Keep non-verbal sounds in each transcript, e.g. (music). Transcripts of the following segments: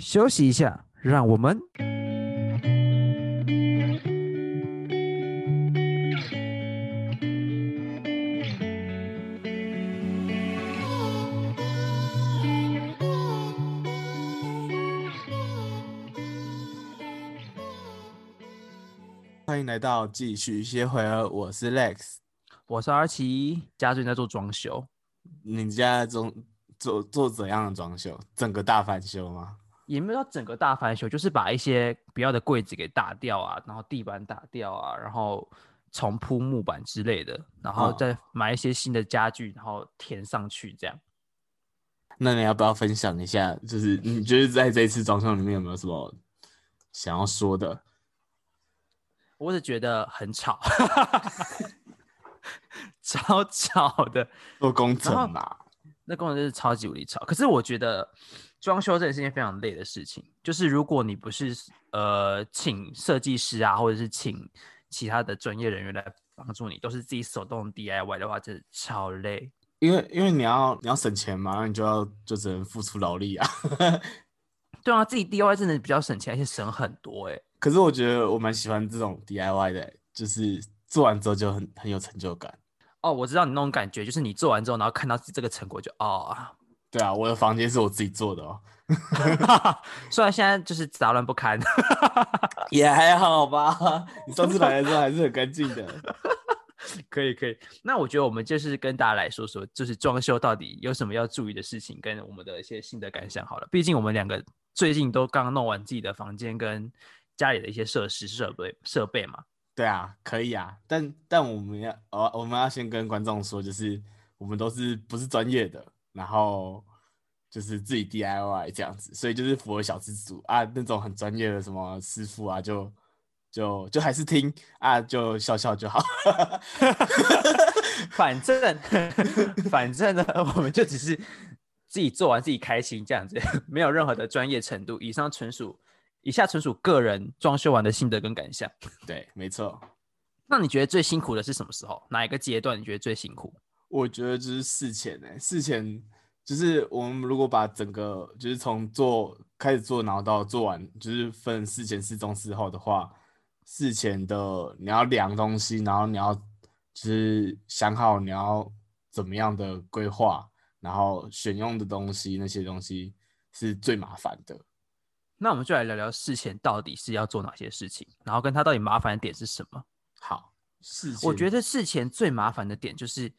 休息一下，让我们。欢迎来到继续歇会儿，我是 Lex。我是阿奇，家最近在做装修，你家中做做怎样的装修？整个大翻修吗？也没有到整个大翻修，就是把一些不要的柜子给打掉啊，然后地板打掉啊，然后重铺木板之类的，然后哦再买一些新的家具，然后填上去这样。那你要不要分享一下？就是你觉得在这一次装修里面有没有什么想要说的？我只觉得很吵，(laughs) 超吵的。做工程嘛，那工程真是超级无敌吵。可是我觉得装修这件是件非常累的事情，就是如果你不是呃请设计师啊，或者是请其他的专业人员来帮助你，都是自己手动 DIY 的话，真的超累。因为因为你要你要省钱嘛，那你就要就只能付出劳力啊。(laughs) 对啊，自己 DIY 真的比较省钱，而且省很多哎、可是我觉得我蛮喜欢这种 DIY 的，就是做完之后就很很有成就感。哦，我知道你那种感觉，就是你做完之后，然后看到这个成果就哦，对啊，我的房间是我自己做的哦，(laughs) 虽然现在就是杂乱不堪，也还好吧。你上次来的时候还是很干净的。(laughs) 可以可以。那我觉得我们就是跟大家来说说，就是装修到底有什么要注意的事情，跟我们的一些心得感想好了。毕竟我们两个最近都刚弄完自己的房间跟家里的一些设施设备设备嘛。对啊，可以啊，但但我们要呃，我们要先跟观众说，就是我们都是不是专业的，然后就是自己 DIY 这样子，所以就是符合小资族啊那种很专业的什么师傅啊，就就就还是听啊，就笑笑就好。(laughs) 反正 (laughs) 反正呢，(laughs) 我们就只是自己做完自己开心这样子，没有任何的专业程度。以上纯属以下纯属个人装修完的心得跟感想。对，没错，那你觉得最辛苦的是什么时候？哪一个阶段你觉得最辛苦？我觉得就是事前呢、事前就是我们如果把整个就是从做开始做，然后到做完，就是分事前、事中、事后的话，事前的你要量东西，然后你要就是想好你要怎么样的规划，然后选用的东西那些东西是最麻烦的。那我们就来聊聊事前到底是要做哪些事情，然后跟它到底麻烦的点是什么。好，事前我觉得事前最麻烦的点就是，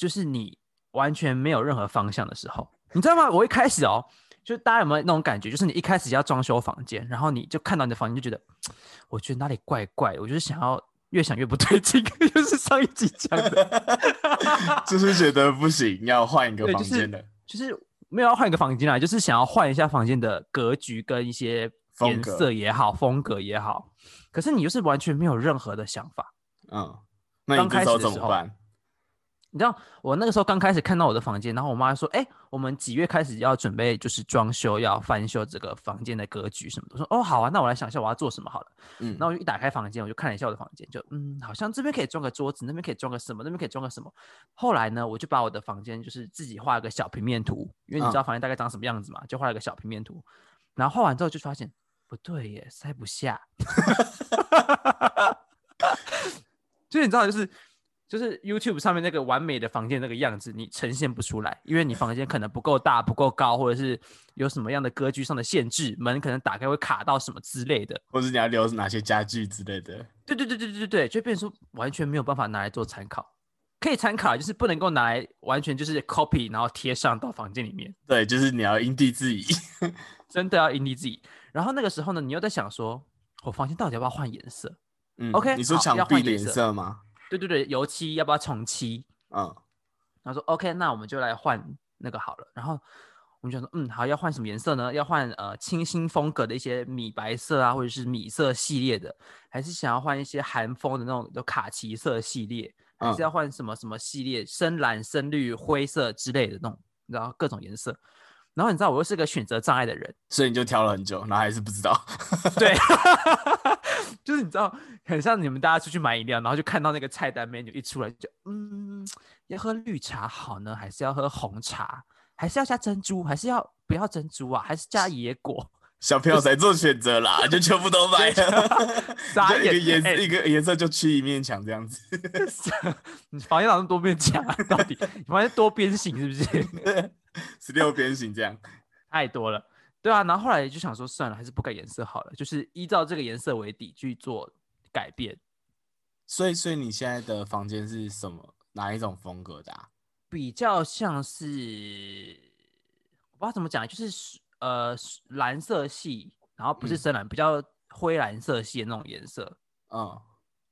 就是你完全没有任何方向的时候，你知道吗？我一开始哦，就大家有没有那种感觉，就是你一开始要装修房间，然后你就看到你的房间，就觉得，我觉得哪里怪怪的，我就是想要越想越不对劲，(laughs) 就是上一集讲的，(laughs) 就是觉得不行，要换一个房间的。就是没有要换一个房间啦，就是想要换一下房间的格局跟一些颜色也好，风格也好，可是你就是完全没有任何的想法。嗯，那你开始的时候怎么办？你知道我那个时候刚开始看到我的房间，然后我妈说：“哎、我们几月开始要准备就是装修，要翻修这个房间的格局什么的。”我说：“哦，好啊，那我来想一下我要做什么好了。”嗯，然后我就一打开房间，我就看了一下我的房间，就嗯，好像这边可以装个桌子，那边可以装个什么，那边可以装个什么。后来呢，我就把我的房间就是自己画了个小平面图，因为你知道房间大概长什么样子嘛，就画了个小平面图。然后画完之后就发现不对耶，塞不下。(laughs) 就是你知道，就是就是 YouTube 上面那个完美的房间那个样子，你呈现不出来，因为你房间可能不够大、不够高，或者是有什么样的格局上的限制，门可能打开会卡到什么之类的。或者你要留哪些家具之类的。对对对对对对对，就变成说完全没有办法拿来做参考，可以参考，就是不能够拿来完全就是 copy 然后贴上到房间里面，对，就是你要因地制宜。(laughs) 真的要因地制宜。然后那个时候呢，你又在想说，我房间到底要不要换颜色？嗯 OK，你说好墙壁的颜要换颜色色吗？对对对，油漆要不要重漆？嗯，然后说 OK，那我们就来换那个好了。然后我们就说，嗯，好，要换什么颜色呢？要换呃清新风格的一些米白色啊，或者是米色系列的，还是想要换一些韩风的那种有卡其色系列，还是嗯要换什么什么系列，深蓝、深绿、灰色之类的那种，然后各种颜色。然后你知道我又是个选择障碍的人，所以你就挑了很久，然后还是不知道。对，(laughs) 就是你知道，很像你们大家出去买饮料，然后就看到那个菜单 menu 一出来就，嗯，要喝绿茶好呢，还是要喝红茶，还是要加珍珠，还是要不要珍珠啊，还是加野果？(laughs) 小朋友才做选择啦，就全部都买了，(laughs) 一个颜一个颜色就去一面墙这样子。(laughs) 你房间老是多面墙啊？到底你房间多边形是不是？十六边形这样。太多了。对啊，然后后来就想说，算了，还是不改颜色好了，就是依照这个颜色为底去做改变。所以，所以你现在的房间是什么？哪一种风格的、啊？比较像是我不知道怎么讲，就是呃蓝色系，然后不是嗯深蓝，比较灰蓝色系的那种颜色。嗯，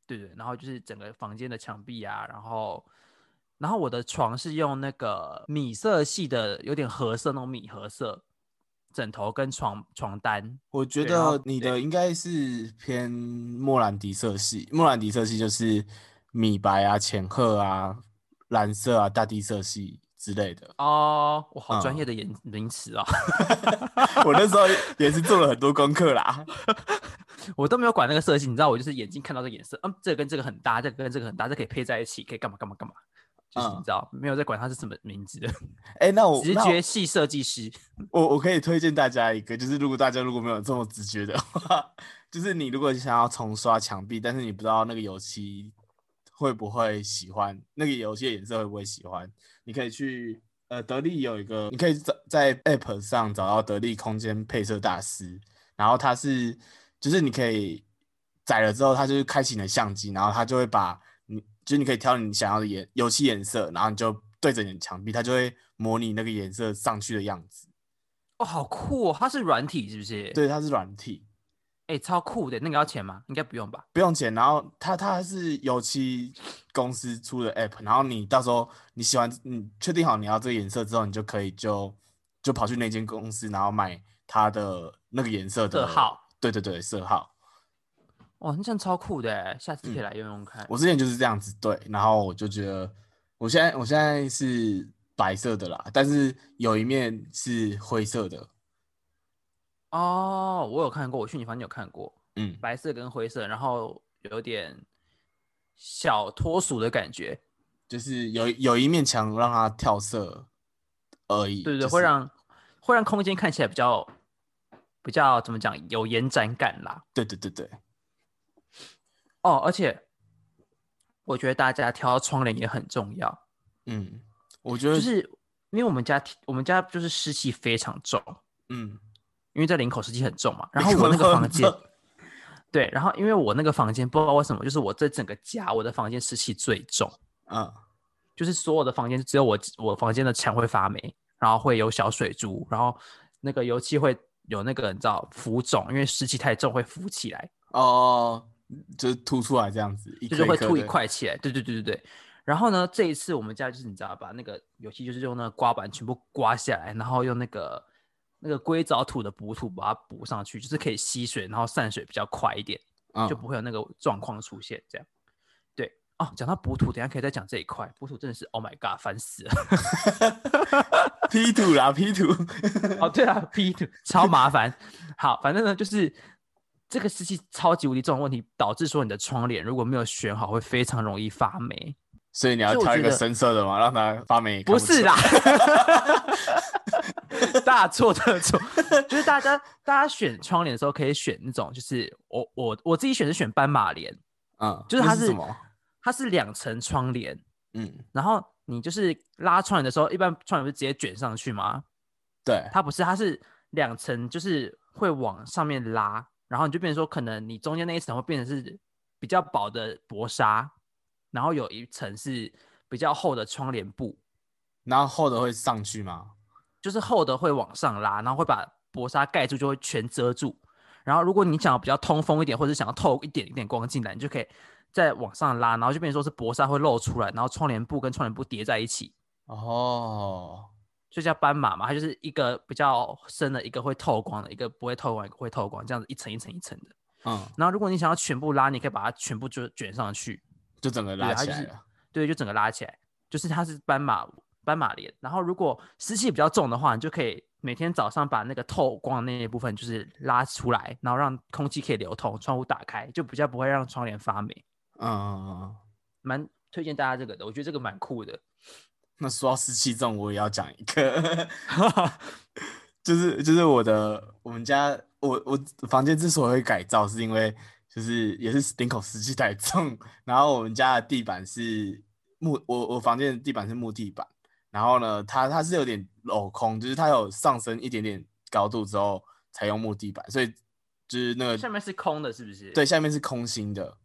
对对，然后就是整个房间的墙壁啊，然后然后我的床是用那个米色系的，有点褐色那种米褐色枕头跟床床单。我觉得你的应该是偏莫兰迪色系。莫兰迪色系就是米白啊、浅褐啊、蓝色啊、大地色系之类的。哦，我好专嗯业的言名词啊，(laughs) 我那时候也是做了很多功课啦。(laughs) 我都没有管那个色系，你知道，我就是眼睛看到这个颜色，嗯，这个跟这个很搭，这个跟这个很搭，这可以配在一起，可以干嘛干嘛干嘛，就是你嗯知道，没有在管它是什么名字的，哎、那我直觉系设计师。(laughs) 我我可以推荐大家一个，就是如果大家如果没有这么直觉的话，(laughs) 就是你如果想要重刷墙壁，但是你不知道那个油漆会不会喜欢，那个油漆的颜色会不会喜欢，你可以去呃得力有一个，你可以在在 App 上找到得力空间配色大师，然后它是就是你可以载了之后，他就是开启你的相机，然后他就会把你就是你可以挑你想要的颜油漆颜色，然后你就对着你的墙壁，它就会模拟那个颜色上去的样子。哦，好酷哦！它是软体是不是？，对，它是软体，哎、超酷的。那个要钱吗？应该不用吧？不用钱。然后它它是油漆公司出的 app，然后你到时候你喜欢，你确定好你要这个颜色之后，你就可以就就跑去那间公司，然后买它的那个颜色的色号。对对对，色号。哇，那这样超酷的哎，下次可以嗯来用用看。我之前就是这样子对，然后我就觉得我现在我现在是白色的啦，但是有一面是灰色的。哦，我有看过，我去你房间有看过，嗯，白色跟灰色，然后有点小脱俗的感觉。就是有有一面墙让它跳色而已。对对对，就是会让会让空间看起来比较比较怎么讲，有延展感啦。对对对对，哦，而且我觉得大家挑窗帘也很重要，嗯，我觉得就是因为我们家我们家就是湿气非常重，嗯，因为在林口湿气很重嘛。然后我那个房间，对，然后因为我那个房间不知道为什么，就是我这整个家我的房间湿气最重，嗯就是所有的房间只有我我房间的墙会发霉，然后会有小水珠，然后那个油漆会有那个你知道浮肿，因为湿气太重会浮起来。哦，就是凸出来这样子，一就是会凸一块起来。对对对对对。然后呢，这一次我们家就是你知道把那个油漆就是用那个刮板全部刮下来，然后用那个那个硅藻土的补土把它补上去，就是可以吸水，然后散水比较快一点，嗯就不会有那个状况出现。这样，对哦。讲到补土，等下可以再讲这一块。补土真的是 Oh my God，烦死了。P (laughs) 图啦，P 图，(laughs) 哦，对啊，P 图超麻烦。好，反正呢就是。这个湿气超级无敌重的问题，导致说你的窗帘如果没有选好，会非常容易发霉。所以你要挑一个深色的嘛，让它发霉不是啦，，(laughs) 大错特错。就是大家大家选窗帘的时候，可以选那种，就是我我我自己选是选斑马帘，嗯，就是它是是什么？它是两层窗帘，嗯，然后你就是拉窗帘的时候，一般窗帘不是直接卷上去吗？对，它不是，它是两层，就是会往上面拉，然后你就变成说，可能你中间那一层会变成是比较薄的薄纱，然后有一层是比较厚的窗帘布，然后厚的会上去吗？就是厚的会往上拉，然后会把薄纱盖住，就会全遮住。然后如果你想要比较通风一点，或者想要透一点一点光进来，你就可以再往上拉，然后就变成说是薄纱会露出来，然后窗帘布跟窗帘布叠在一起，哦，就叫斑马嘛。它就是一个比较深的，一个会透光的，一个不会透光，一个会透光，这样子一层一层一层的。嗯，然后如果你想要全部拉，你可以把它全部就卷上去，就整个拉起来了。对，就整个拉起来，就是它是斑马斑马帘。然后如果湿气比较重的话，你就可以每天早上把那个透光的那一部分就是拉出来，然后让空气可以流通，窗户打开，就比较不会让窗帘发霉。嗯嗯嗯。蛮推荐大家这个的，我觉得这个蛮酷的。那说到湿气重，我也要讲一个，(laughs) 就是就是我的我们家我我房间之所以会改造，是因为就是也是顶口湿气太重，然后我们家的地板是木，我我房间的地板是木地板，然后呢，它它是有点镂空，就是它有上升一点点高度之后才用木地板，所以就是那个下面是空的，是不是？对，下面是空心的，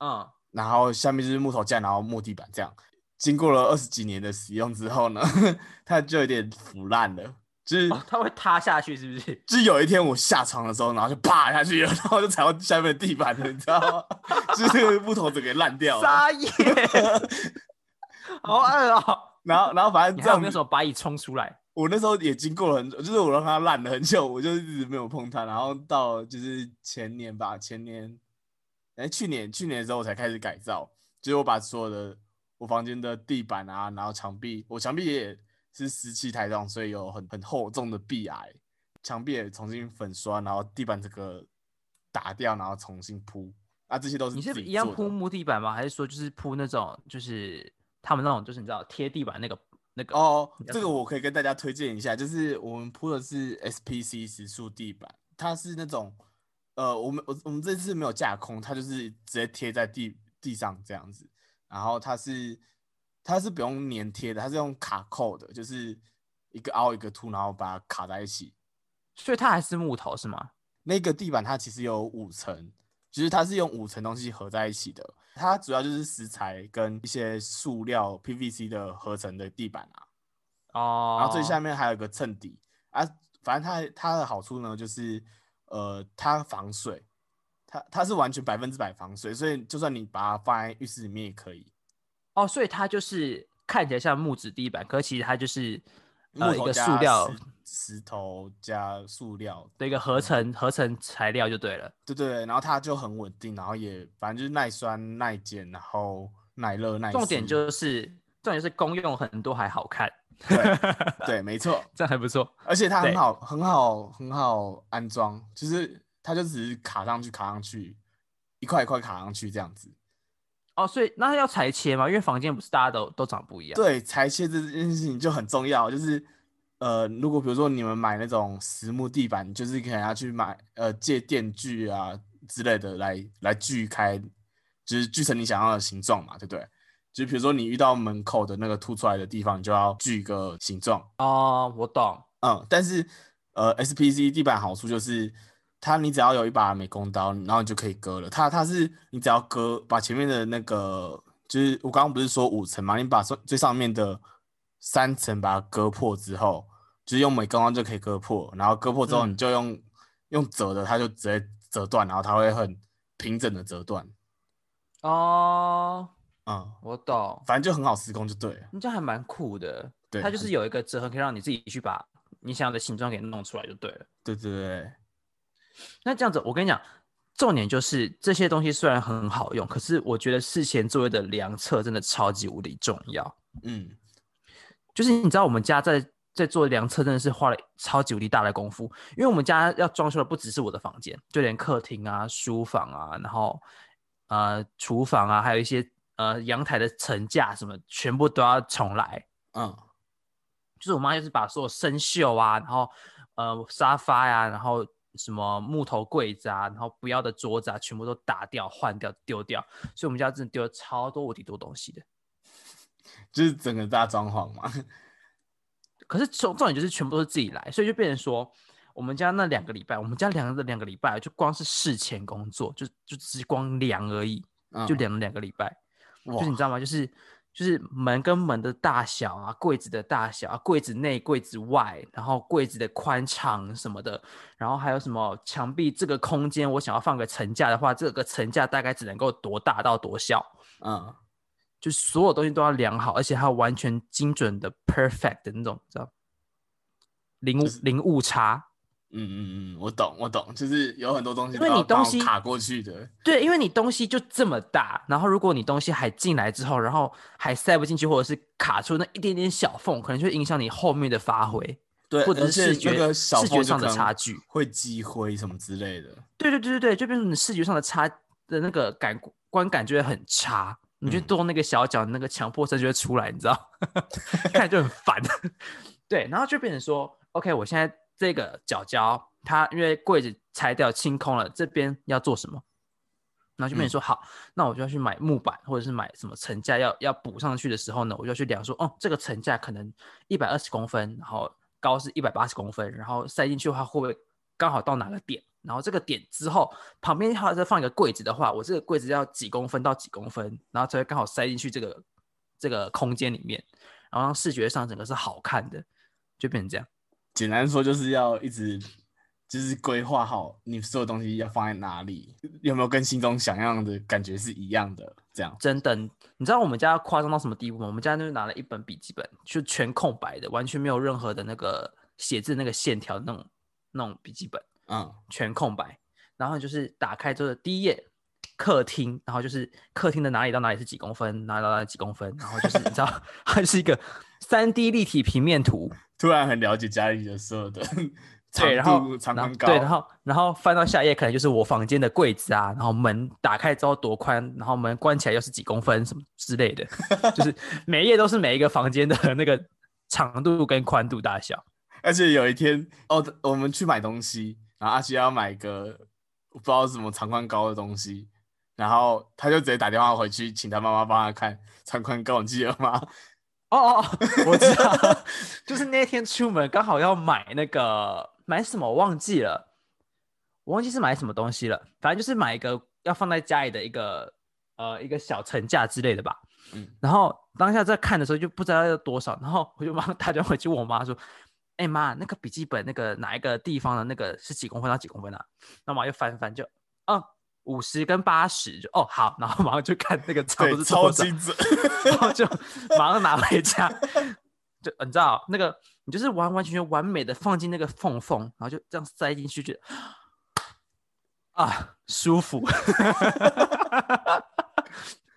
嗯，然后下面就是木头架，然后木地板这样。经过了二十几年的使用之后呢，(laughs) 它就有点腐烂了，就是哦，它会塌下去，是不是？就是有一天我下床的时候，然后就啪下去了，(laughs) 然后就踩到下面的地板了，你知道吗？(laughs) 就是木头整个烂掉了。撒野，好恶哦！然后，然后反正你还有这样子，没有什么把蚁冲出来？我那时候也经过了很久，就是我让它烂了很久，我就一直没有碰它。然后到就是前年吧，前年，哎，去年去年的时候我才开始改造，就是我把所有的我房间的地板啊，然后墙壁，我墙壁也是湿气太重，所以有很很厚重的壁癌，墙壁也重新粉刷，然后地板这个打掉，然后重新铺。啊，这些都是你是一样铺木地板吗？还是说就是铺那种就是他们那种就是你知道贴地板那个那个？哦，这个我可以跟大家推荐一下，就是我们铺的是 SPC 石塑地板，它是那种呃，我们我我们这次没有架空，它就是直接贴在地地上这样子，然后它是它是不用粘贴的，它是用卡扣的，就是一个凹一个凸，然后把它卡在一起。所以它还是木头是吗？那个地板它其实有五层，就是它是用五层东西合在一起的。它主要就是石材跟一些塑料 PVC 的合成的地板啊。哦，然后最下面还有一个衬底啊，反正它它的好处呢，就是呃，它防水，它它是完全百分之百防水，所以就算你把它放在浴室里面也可以。哦，所以它就是看起来像木质地板，可其实它就是呃一个塑料石石头加塑料，的一个合成合成材料就对了。对对对，然后它就很稳定，然后也反正就是耐酸耐碱，然后耐热耐。重点就是重点是功用很多还好看，对 (laughs) 对，没错，这样还不错。而且它很好很好很好安装，就是它就只是卡上去卡上去，一块一块卡上去这样子。哦，所以那要裁切吗？因为房间不是大家都都长不一样。对，裁切这件事情就很重要，就是呃，如果比如说你们买那种实木地板，就是可能要去买呃借电锯啊之类的来来锯开，就是锯成你想要的形状嘛，对不对？就比如说你遇到门口的那个凸出来的地方，你就要锯一个形状。哦，我懂。嗯，但是呃，SPC 地板好处就是它你只要有一把美工刀，然后你就可以割了。它它是你只要割把前面的那个，就是我刚刚不是说五层嘛，你把最最上面的三层把它割破之后，就是用美工刀就可以割破，然后割破之后嗯你就用、用折的，它就直接折断，然后它会很平整的折断。哦，嗯，我懂。反正就很好施工就对了。你这还蛮酷的。对它就是有一个折痕，可以让你自己去把你想要的形状给弄出来就对了。对对对，那这样子，我跟你讲，重点就是这些东西虽然很好用，可是我觉得事前作业的量测真的超级无敌重要。嗯，就是你知道我们家在在做量测，真的是花了超级无敌大的功夫，因为我们家要装修的不只是我的房间，就连客厅啊、书房啊，然后呃厨房啊，还有一些呃阳台的层架什么，全部都要重来。嗯，就是我妈就是把所有生锈啊，然后呃沙发呀、然后什么木头柜子啊，然后不要的桌子啊，全部都打掉、换掉、丢掉，所以我们家真的丢了超多无敌多东西的。就是整个大装潢嘛。可是重重点就是全部都是自己来，所以就变成说，我们家那两个礼拜，我们家量的两个礼拜，就光是事前工作，就就只是光量而已，嗯就量了两个礼拜。就是你知道吗？就是就是门跟门的大小啊，柜子的大小啊，柜子内、柜子外，然后柜子的宽敞什么的，然后还有什么墙壁这个空间，我想要放个层架的话，这个层架大概只能够多大到多小，嗯。就所有东西都要量好，而且还要完全精准的 perfect 的那种，知道零误零误差。嗯嗯嗯，我懂我懂，就是有很多东西因为你东西卡过去的。对，因为你东西就这么大，然后如果你东西还进来之后，然后还塞不进去，或者是卡出那一点点小缝，可能就会影响你后面的发挥，对，或者是视觉视觉上的差距。会积灰什么之类的。对对对对对，就变成你视觉上的差的那个感观感就会很差，你就嗯动那个小脚，那个强迫症就会出来，你知道，(laughs) 看就很烦。(laughs) 对，然后就变成说，OK，我现在这个角角，它因为柜子拆掉清空了，这边要做什么？然后就变成说好，那我就要去买木板，或者是买什么层架要要补上去的时候呢，我就要去量说，哦，这个层架可能一百二十公分，然后高是一百八十公分，然后塞进去的话会不会刚好到哪个点？然后这个点之后旁边还要再放一个柜子的话，我这个柜子要几公分到几公分，然后才会刚好塞进去这个这个空间里面，然后让视觉上整个是好看的，就变成这样。简单说就是要一直就是规划好你所有东西要放在哪里，有没有跟心中想象的感觉是一样的？这样真的，你知道我们家夸张到什么地步吗？我们家就是拿了一本笔记本，就全空白的，完全没有任何的那个写字那个线条的那种那种笔记本，嗯，全空白。然后就是打开之后的第一页，客厅，然后就是客厅的哪里到哪里是几公分，哪里到哪里几公分，然后就是你知道，(laughs) 它是一个三 D 立体平面图，突然很了解家里的所有的 (laughs) 对，然后长度、长宽高，对，然后然后翻到下一页，可能就是我房间的柜子啊，然后门打开之后多宽，然后门关起来又是几公分什么之类的，就是每一页都是每一个房间的 (laughs) 那个长度跟宽度大小。而且有一天哦，我们去买东西，然后阿奇要买个不知道什么长宽高的东西，然后他就直接打电话回去，请他妈妈帮他看长宽高，你记得吗？哦哦，哦，(laughs) 我知道，就是那天出门刚好要买那个买什么我忘记了，我忘记是买什么东西了，反正就是买一个要放在家里的一个呃一个小层架之类的吧。嗯然后当下在看的时候就不知道要多少，然后我就马上打电话回去问我妈说：“哎、妈，那个笔记本那个哪一个地方的那个是几公分到几公分啊？”那我妈就翻翻就，哦，五十跟八十就哦好，然后马上就看那个差不对多，是超精准。然后就马上拿回家，就你知道那个，你就是完完全全完美的放进那个缝缝，然后就这样塞进去，就啊舒服。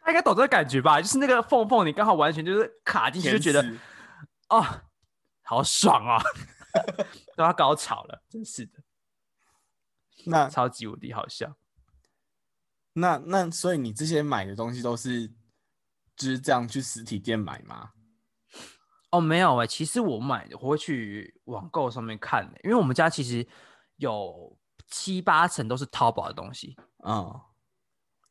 大家应该懂这个感觉吧？就是那个缝缝，你刚好完全就是卡进去，就觉得哦，好爽啊，(laughs) 都要高潮了，真是的，那超级无敌好笑。那那所以你这些买的东西都是就是这样去实体店买吗？哦，没有哎、其实我买的我会去网购上面看的，因为我们家其实有七八成都是淘宝的东西。嗯，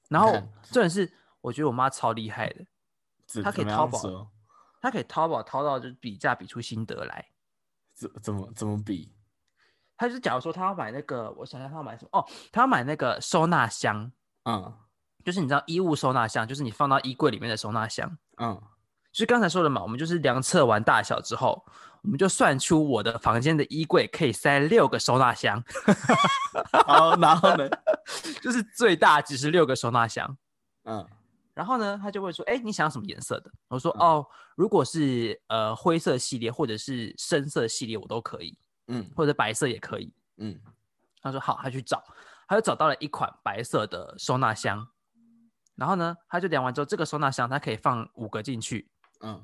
然后看重点是，我觉得我妈超厉害的，她可以淘宝她可以淘宝淘到就是比价比出心得来。怎怎么怎么比？她就是假如说她要买那个，我想想她要买什么哦，她要买那个收纳箱，嗯就是你知道衣物收纳箱，就是你放到衣柜里面的收纳箱。嗯就是刚才说的嘛，我们就是量测完大小之后，我们就算出我的房间的衣柜可以塞六个收纳箱 (laughs) (laughs) 好，然后呢？就是最大只是六个收纳箱。嗯然后呢，他就会说：“哎，你想要什么颜色的？”我说：“嗯哦，如果是呃灰色系列或者是深色系列，我都可以，嗯或者白色也可以。嗯”他说：“好。”他去找，他就找到了一款白色的收纳箱。然后呢，他就量完之后，这个收纳箱它可以放五个进去。嗯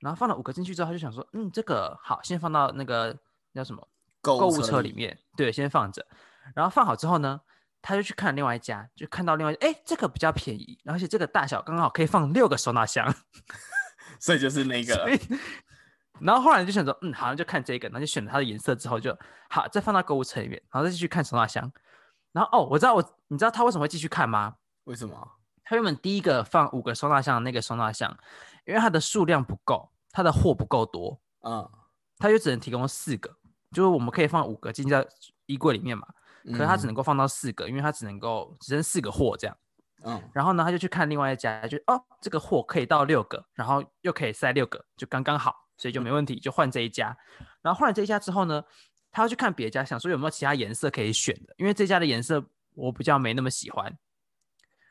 然后放了五个进去之后，他就想说：“嗯，这个好，先放到那个叫什么购购物车里，面，对，先放着。然后放好之后呢，他就去看另外一家，就看到另外，哎，这个比较便宜，而且这个大小刚好可以放六个收纳箱。(laughs) 所以就是那个，然后后来就想说，嗯，好像就看这个，然后就选了它的颜色之后就好，再放到购物车里面，然后再继续看收纳箱。然后哦，我知道我，你知道他为什么会继续看吗？为什么？他原本第一个放五个收纳箱的那个收纳箱，因为它的数量不够，它的货不够多，嗯，他就只能提供四个，就是我们可以放五个进在衣柜里面嘛，可是他只能够放到四个，因为他只能够只剩四个货这样。嗯然后呢，他就去看另外一家，就哦，这个货可以到六个，然后又可以塞六个，就刚刚好，所以就没问题，就换这一家。然后换了这一家之后呢，他要去看别家，想说有没有其他颜色可以选的，因为这家的颜色我比较没那么喜欢。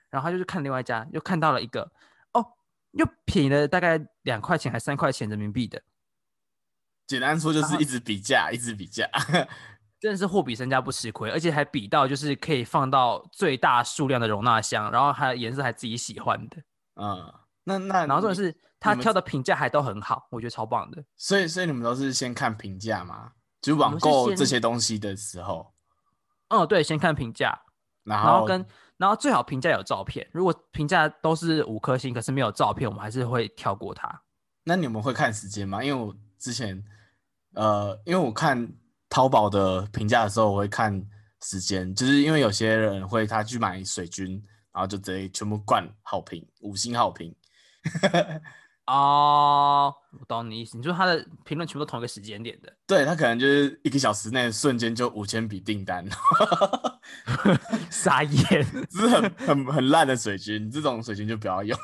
然后他就去看另外一家，又看到了一个哦，又便宜了大概两块钱还三块钱人民币的，简单说就是一直比价，一直比价。(laughs) 真的是货比三家不吃亏，而且还比到就是可以放到最大数量的容纳箱，然后还有颜色还自己喜欢的。嗯，那那然后重点是他挑的评价还都很好，我觉得超棒的。所以所以你们都是先看评价吗？就是网购这些东西的时候，嗯，对，先看评价，然后跟然后最好评价有照片。如果评价都是五颗星，可是没有照片，我们还是会跳过它。那你们会看时间吗？因为我之前呃，因为我看淘宝的评价的时候，我会看时间，就是因为有些人会他去买水军，然后就直接全部灌好评，五星好评。哦，我懂你意思。你说他的评论全部都同一个时间点的，对他可能就是一个小时内瞬间就五千笔订单，(laughs) 傻眼，(laughs) 这是很很很烂的水军，这种水军就不要用。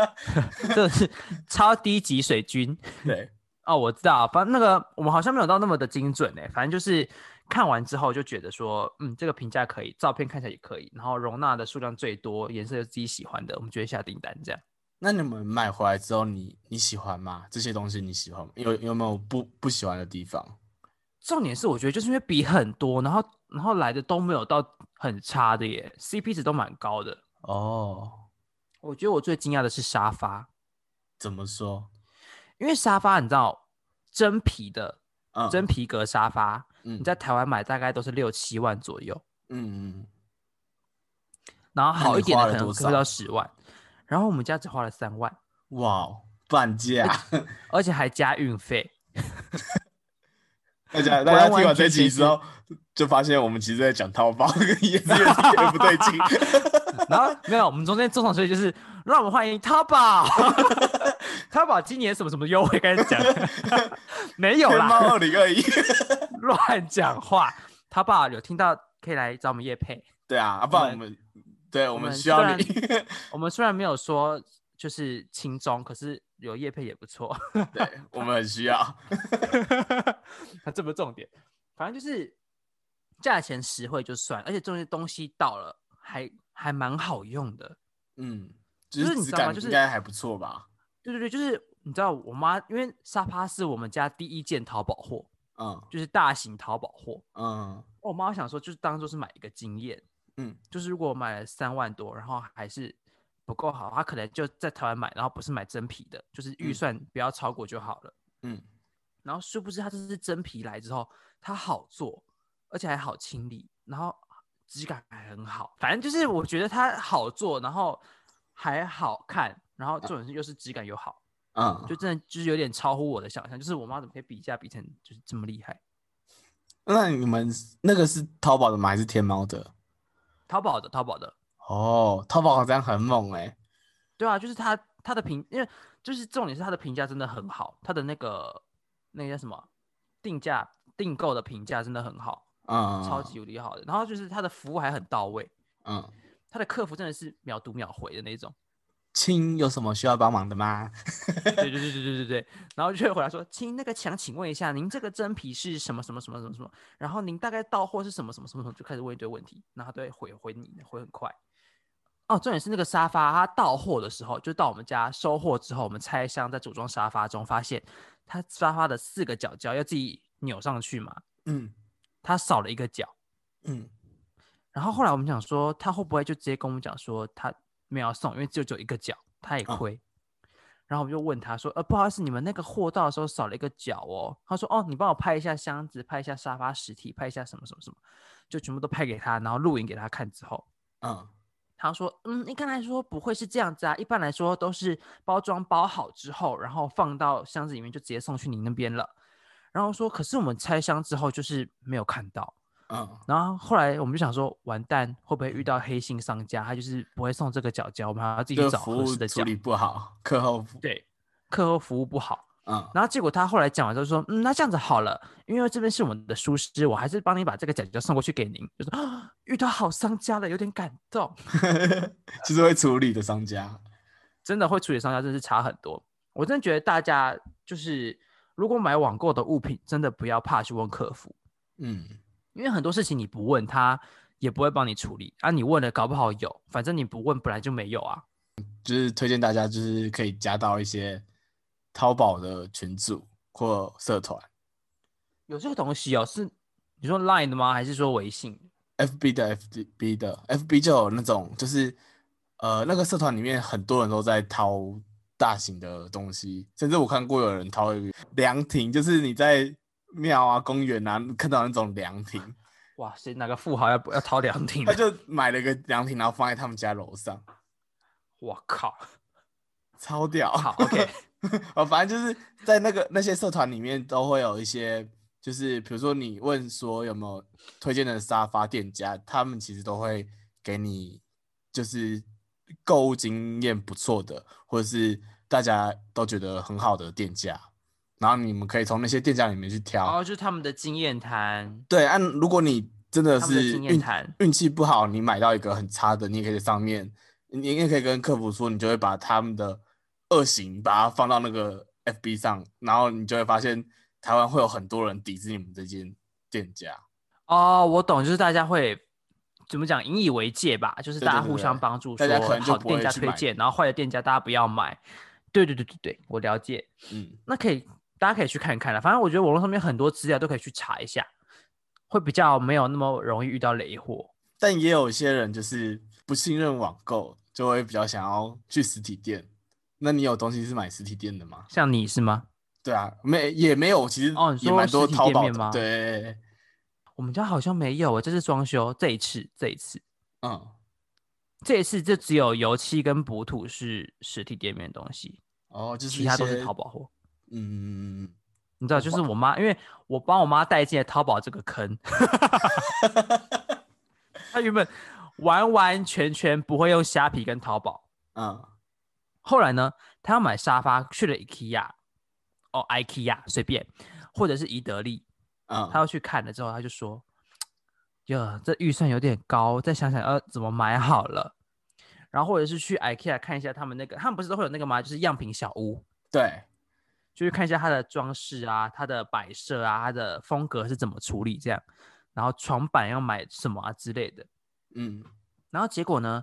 (laughs) 这是超低级水军。对，哦，我知道，反正那个我们好像没有到那么的精准诶，反正就是看完之后就觉得说，嗯，这个评价可以，照片看起来也可以，然后容纳的数量最多，颜色是自己喜欢的，我们就会下订单这样。那你们买回来之后，你你喜欢吗？这些东西你喜欢吗？有有没有不不喜欢的地方？重点是我觉得就是因为笔很多，然后然后来的都没有到很差的耶，CP 值都蛮高的。哦，我觉得我最惊讶的是沙发，怎么说？因为沙发你知道真皮的嗯，真皮革沙发，嗯你在台湾买大概都是六七万左右，嗯嗯然后好一点的可能可以到十万，然后我们家只花了三万，哇哦，半价！(laughs) 而且还加运费。大家大家听完完这集之后，就发现我们其实在讲淘宝，跟也是越听越不对劲。(laughs) 然后没有，我们中间中场休息就是让我们欢迎淘宝，(laughs) 淘宝今年什么什么优惠开始讲，没有啦，二零二一，乱讲话。淘宝有听到可以来找我们叶配，对啊，啊不然我我们对我们们需要你，(laughs) 我们虽然没有说就是轻中，可是有叶配也不错。对我们很需要。(laughs) 那这不是重点，反正就是价钱实惠就算，而且这些东西到了还还蛮好用的。嗯，就就是你知道吗就是应该还不错吧？对对对，就是你知道我妈，因为沙发是我们家第一件淘宝货，嗯就是大型淘宝货。嗯我妈想说，就是当做是买一个经验，嗯就是如果我买了三万多，然后还是不够好，他可能就在台湾买，然后不是买真皮的，就是预嗯算不要超过就好了。嗯，然后殊不知它这是真皮来之后，它好做，而且还好清理，然后质感还很好。反正就是我觉得它好做，然后还好看，然后重点是又是质感又好，嗯，就真的就是有点超乎我的想象。就是我妈怎么可以比价比成就是这么厉害？那你们那个是淘宝的吗？还是天猫的？淘宝的，淘宝的，哦，淘宝好像很猛哎。对啊，就是它它的评，因为就是重点是它的评价真的很好，它的那个那个叫什么定价订购的评价真的很好，嗯，超级无敌好的。然后就是它的服务还很到位。嗯。他的客服真的是秒读秒回的那种，亲，有什么需要帮忙的吗？(laughs) 对对对对对对对，然后就会回来说，亲，那个墙请问一下，您这个真皮是什么什么什么什么什么，然后您大概到货是什么什么什么什么，就开始问一堆问题，然后他都会回回你，回很快。哦，重点是那个沙发，它到货的时候，就到我们家收货之后，我们拆箱在组装沙发中，发现它沙发的四个角角要自己扭上去嘛，嗯它少了一个角。嗯然后后来我们想说，他会不会就直接跟我们讲说他没有要送，因为只有只有一个角，他也嗯亏。然后我们就问他说，呃，不好意思，你们那个货到的时候少了一个角哦。他说，哦，你帮我拍一下箱子，拍一下沙发实体，拍一下什么什么什么，就全部都拍给他，然后录影给他看之后，嗯他说，嗯，一般来说不会是这样子啊，一般来说都是包装包好之后，然后放到箱子里面就直接送去你那边了。然后说，可是我们拆箱之后就是没有看到。嗯然后后来我们就想说，完蛋，会不会遇到黑心商家？他就是不会送这个角胶，我们还要自己去找就服务合适的角。处理不好，课后服对，客后服务不好。嗯然后结果他后来讲完之后说，嗯，那这样子好了，因为这边是我们的疏失，我还是帮你把这个角胶送过去给您。就说啊，(gasps) 遇到好商家了，有点感动。(laughs) 就是会处理的商家。真的会处理商家真是差很多。我真的觉得大家就是，如果买网购的物品，真的不要怕去问客服，嗯因为很多事情你不问他也不会帮你处理啊，你问了搞不好有，反正你不问本来就没有啊。就是推荐大家，就是可以加到一些淘宝的群组或社团有这个东西哦，是你说 Line 的吗？还是说微信？，FB 的 FB 的 FB 就有那种，就是呃那个社团里面很多人都在掏大型的东西，甚至我看过有人掏一个凉亭，就是你在庙啊、公园啊看到那种凉亭，哇，谁哪个富豪要要掏凉亭他？就买了一个凉亭，然后放在他们家楼上，我靠！超屌。好，OK，哦，(laughs) 反正就是在那个那些社团里面都会有一些就是比如说你问说有没有推荐的沙发店家，他们其实都会给你就是购物经验不错的，或者是大家都觉得很好的店家，然后你们可以从那些店家里面去挑。然后就是他们的经验谈，对，按如果你真的是经验运谈，运气不好，你买到一个很差的，你也可以在上面，你也可以跟客服说，你就会把他们的恶行把它放到那个 FB 上，然后你就会发现台湾会有很多人抵制你们这间店家。哦，我懂，就是大家会怎么讲，引以为戒吧，就是大家互相帮助，说好的店家推荐，然后坏的店家大家不要买。对对对对对，我了解。嗯，那可以，大家可以去看看了。反正我觉得网络上面很多资料都可以去查一下，会比较没有那么容易遇到雷货。但也有一些人就是不信任网购，就会比较想要去实体店。那你有东西是买实体店的吗？像你是吗？对啊，没也没有，其实哦你说也蛮多淘宝的。店面吗对，我们家好像没有诶，这是装修这一次，这一次，嗯，这一次就只有油漆跟补土是实体店面的东西，哦，就是其他都是淘宝货。嗯嗯嗯嗯。你知道，就是我妈，因为我帮我妈带进了淘宝这个坑，(laughs) 她原本完完全全不会用虾皮跟淘宝，嗯。后来呢，她要买沙发去了 IKEA，哦，IKEA 随便，或者是宜得利，嗯，她要去看了之后，她就说，哟，这预算有点高，再想想要怎么买好了。然后或者是去 IKEA 看一下他们那个，他们不是都会有那个吗？就是样品小屋，对，就去看一下它的装饰啊、它的摆设啊、它的风格是怎么处理这样，然后床板要买什么啊之类的。嗯然后结果呢，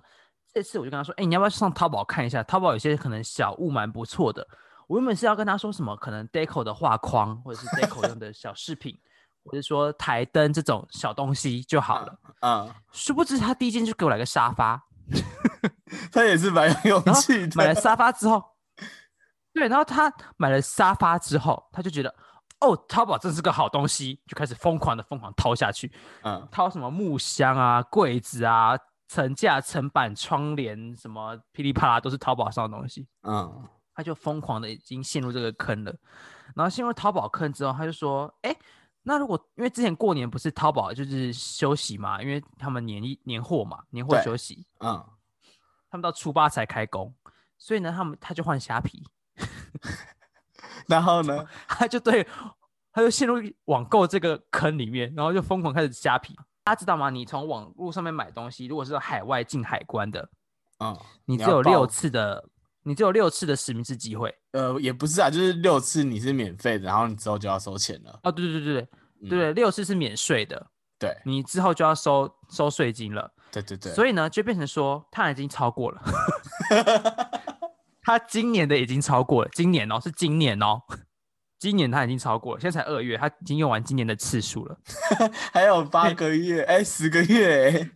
这次我就跟他说，哎、你要不要上淘宝看一下？淘宝有些可能小物蛮不错的。我原本是要跟他说什么，可能 Deco 的画框，或者是 (laughs) Deco 用的小饰品，或者说台灯这种小东西就好了。嗯，殊不知他第一件就给我来个沙发，(laughs) 他也是蛮有勇气买了。沙发之后，对，然后他买了沙发之后，他就觉得，哦，淘宝真是个好东西，就开始疯狂的疯狂掏下去，嗯掏什么木箱啊、柜子啊、层架、层板、窗帘，什么噼里啪啦都是淘宝上的东西，嗯他就疯狂的已经陷入这个坑了。然后陷入淘宝坑之后，他就说，哎。那如果因为之前过年不是淘宝就是休息嘛，因为他们年一年货嘛，年货休息，嗯，他们到初八才开工，所以呢，他们他就换虾皮，(laughs) 然后呢？(laughs) 他就对，他就陷入网购这个坑里面，然后就疯狂开始瞎皮。大家知道吗？你从网络上面买东西，如果是海外进海关的，嗯，你只有六次的，你只有六次的实名制机会。呃，也不是啊，就是六次你是免费的，然后你之后就要收钱了。哦，对对对对对，六次是免税的，对你之后就要收收税金了。对对对，所以呢，就变成说他已经超过了，(laughs) 他今年的已经超过了，今年哦是今年哦，今年他已经超过了，现在才二月，他已经用完今年的次数了，(laughs) 还有八个月，哎，十个月，哎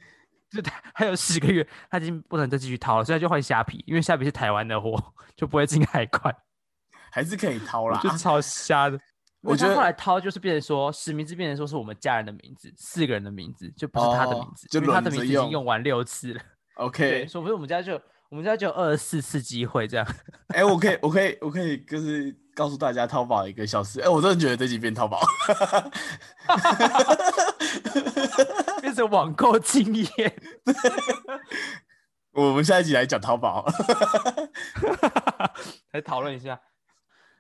就他还有十个月，他已经不能再继续掏了，所以他就换虾皮，因为虾皮是台湾的货，就不会进海关，(laughs) 还是可以掏啦。就超瞎的。(laughs) 我觉得后来掏就是变成说实名制变成说是我们家人的名字，四个人的名字，就不是他的名字，哦就因为他的名字已经用用完六次了。OK，所以我们家就我们家就有二十四次机会这样。(laughs) 哎，我可以，我可以，我可以，就是告诉大家淘宝一个小时。哎，我真的觉得这几变淘宝。(laughs) 变成网购经验。(laughs) 我们下一集来讲淘宝。来讨论一下。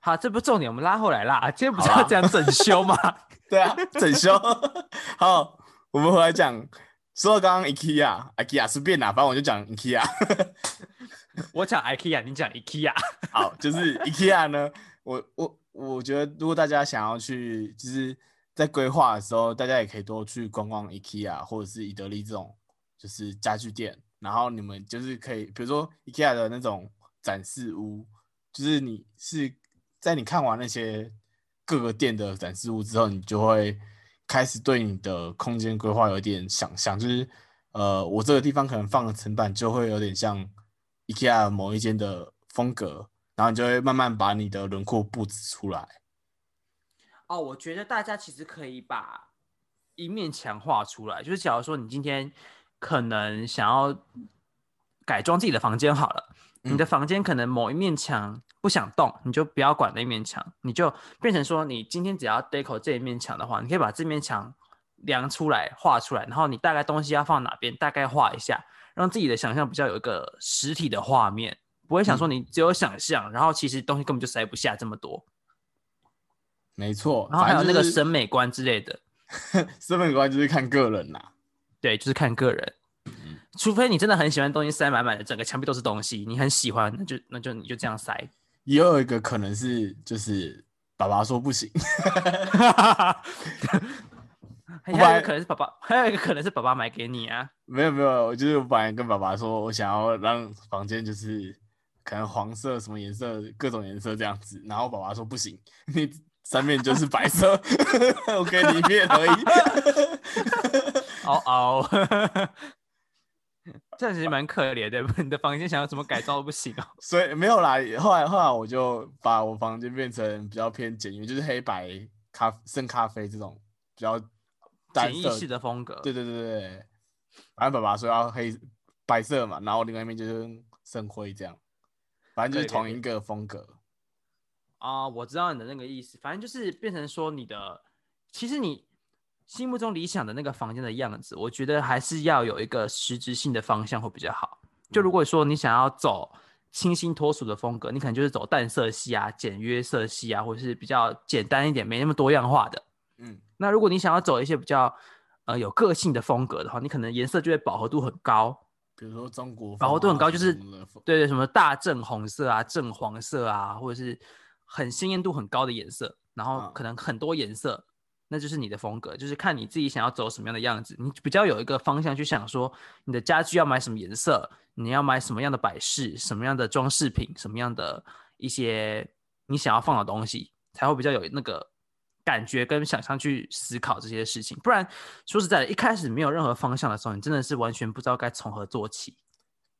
好，这不重点，我们拉回来啦。今天不是要讲整修吗？对啊，整修。好，我们回来讲。说到刚刚 IKEA，IKEA 随便拿，反正我就讲 IKEA。(laughs) 我讲 IKEA，你讲 IKEA。好，就是 IKEA 呢，我我我觉得，如果大家想要去，就是在规划的时候，大家也可以多去逛逛 IKEA 或者是宜得利这种就是家具店，然后你们就是可以，比如说 IKEA 的那种展示屋，就是你是在你看完那些各个店的展示屋之后，你就会开始对你的空间规划有一点想象，就是呃，我这个地方可能放的层板就会有点像 IKEA 某一间的风格，然后你就会慢慢把你的轮廓布置出来。哦，我觉得大家其实可以把一面墙画出来，就是假如说你今天可能想要改装自己的房间好了，你的房间可能某一面墙不想动，你就不要管那面墙，你就变成说，你今天只要 deco 这一面墙的话，你可以把这面墙量出来、画出来，然后你大概东西要放哪边，大概画一下，让自己的想象比较有一个实体的画面，不会想说你只有想象，然后其实东西根本就塞不下这么多。没错，然后还有那个审美观之类的，(laughs) 审美观就是看个人啦、对，就是看个人。除非你真的很喜欢东西塞满满的，整个墙壁都是东西，你很喜欢，那就那就你就这样塞。也有一个可能是就是爸爸说不行，(laughs) 还有一个可能是爸爸，还有一个可能是爸爸买给你啊。没有没有，我就是我本来跟爸爸说，我想要让房间就是可能黄色什么颜色，各种颜色这样子，然后爸爸说不行，(laughs) 你三面就是白色，(laughs) 我给你一面而已。嗷嗷，这样其实蛮可怜的。(laughs) 你的房间想要怎么改造都不行哦。所以没有啦，后来后来我就把我房间变成比较偏简约，就是黑白咖深咖啡这种比较简易式的风格。对对对对对，反正爸爸说要黑白色嘛，然后另外一面就是深灰这样，反正就是同一个风格。啊、我知道你的那个意思，反正就是变成说你的，其实你心目中理想的那个房间的样子，我觉得还是要有一个实质性的方向会比较好。就如果说你想要走清新脱俗的风格，你可能就是走淡色系啊、简约色系啊，或者是比较简单一点、没那么多样化的。嗯，那如果你想要走一些比较呃有个性的风格的话，你可能颜色就会饱和度很高。比如说中国饱和度很高就是对对，什么大正红色啊、正黄色啊，或者是很鲜艳度很高的颜色，然后嗯可能很多颜色，那就是你的风格，就是看你自己想要走什么样的样子，你比较有一个方向去想说你的家具要买什么颜色，你要买什么样的摆饰、什么样的装饰品、什么样的一些你想要放的东西，才会比较有那个感觉跟想象去思考这些事情。不然说实在的，一开始没有任何方向的时候，你真的是完全不知道该从何做起。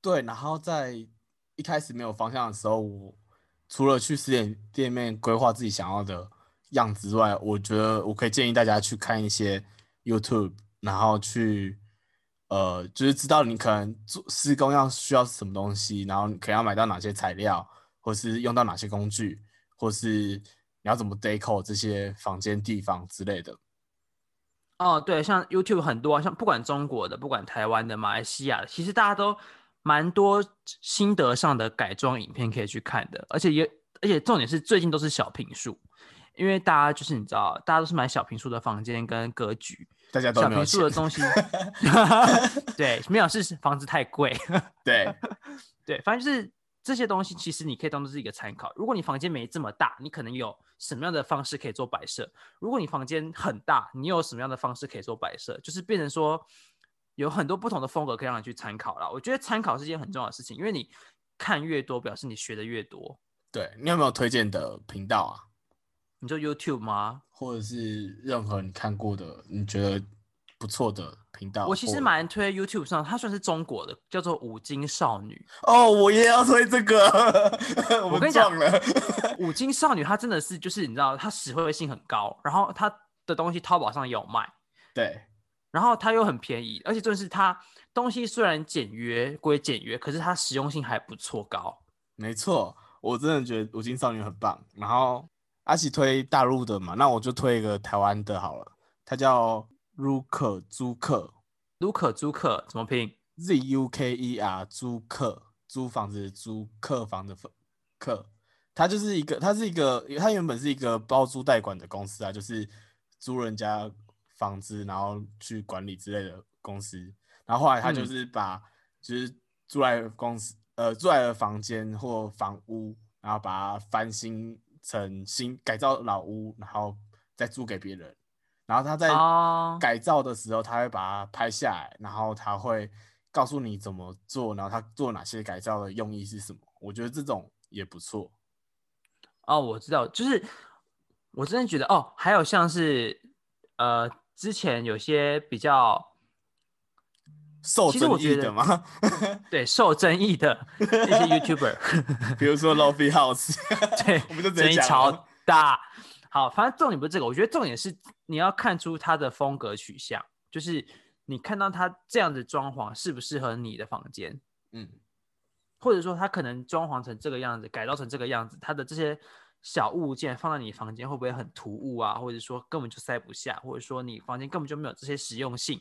对，然后在一开始没有方向的时候，我除了去实体店面规划自己想要的样子之外，我觉得我可以建议大家去看一些 YouTube，然后去呃，就是知道你可能做施工要需要什么东西，然后你可能要买到哪些材料，或是用到哪些工具，或是你要怎么 deco 这些房间地方之类的。哦，对，像 YouTube 很多啊，像不管中国的，不管台湾的、马来西亚的，其实大家都蛮多心得上的改装影片可以去看的，而且也而且重点是最近都是小平数，因为大家就是你知道，大家都是买小平数的房间跟格局，大家都小平数的钱，东西，(laughs) (laughs) 对，没有是房子太贵，(laughs) 对，对，反正就是这些东西，其实你可以当做是一个参考。如果你房间没这么大，你可能有什么样的方式可以做摆设；如果你房间很大，你有什么样的方式可以做摆设，就是变成说有很多不同的风格可以让你去参考了。我觉得参考是一件很重要的事情，因为你看越多，表示你学的越多。对你有没有推荐的频道啊？你说 YouTube 吗？或者是任何你看过的你觉得不错的频道？我其实蛮推 YouTube 上，它算是中国的，叫做五金少女。哦，我也要推这个，(laughs) 我跟你讲了。五金少女她真的是就是你知道，它实惠性很高，然后它的东西淘宝上也有卖。对，然后它又很便宜，而且就是它东西虽然简约归简约，可是它实用性还不错高。没错，我真的觉得《五金少女》很棒。然后阿喜推大陆的嘛，那我就推一个台湾的好了，它叫 Ruker 租客卢可租客怎么拼？Z U K E R 租客，租房子的租客房的客，它就是一个，它是一个，它原本是一个包租代管的公司啊，就是租人家房子，然后去管理之类的公司。然后后来他就嗯是把、就是租来的公司，呃，租来的房间或房屋，然后把它翻新成新改造老屋，然后再租给别人。然后他在哦改造的时候，他会把它拍下来，然后他会告诉你怎么做，然后他做哪些改造的用意是什么。我觉得这种也不错。哦，我知道，就是我真的觉得哦，还有像是呃，之前有些比较受争议的吗，(laughs) 对受争议的一些 YouTuber，(laughs) 比如说 Lofi House，(laughs) 对，我们就争议超大。好，反正重点不是这个，我觉得重点是你要看出他的风格取向，就是你看到他这样子装潢适不适合你的房间。嗯，或者说他可能装潢成这个样子，改造成这个样子，他的这些小物件放在你房间会不会很突兀啊？或者说根本就塞不下，或者说你房间根本就没有这些实用性。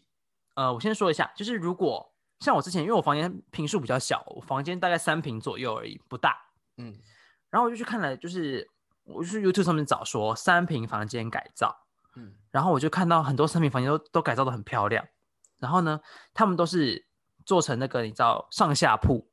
呃，我先说一下，就是如果像我之前，因为我房间平数比较小，我房间大概三平左右而已，不大。嗯然后我就去看了，就是我就去 YouTube 上面找说三平房间改造，嗯然后我就看到很多三平房间都都改造的很漂亮。然后呢，他们都是做成那个你知道上下铺，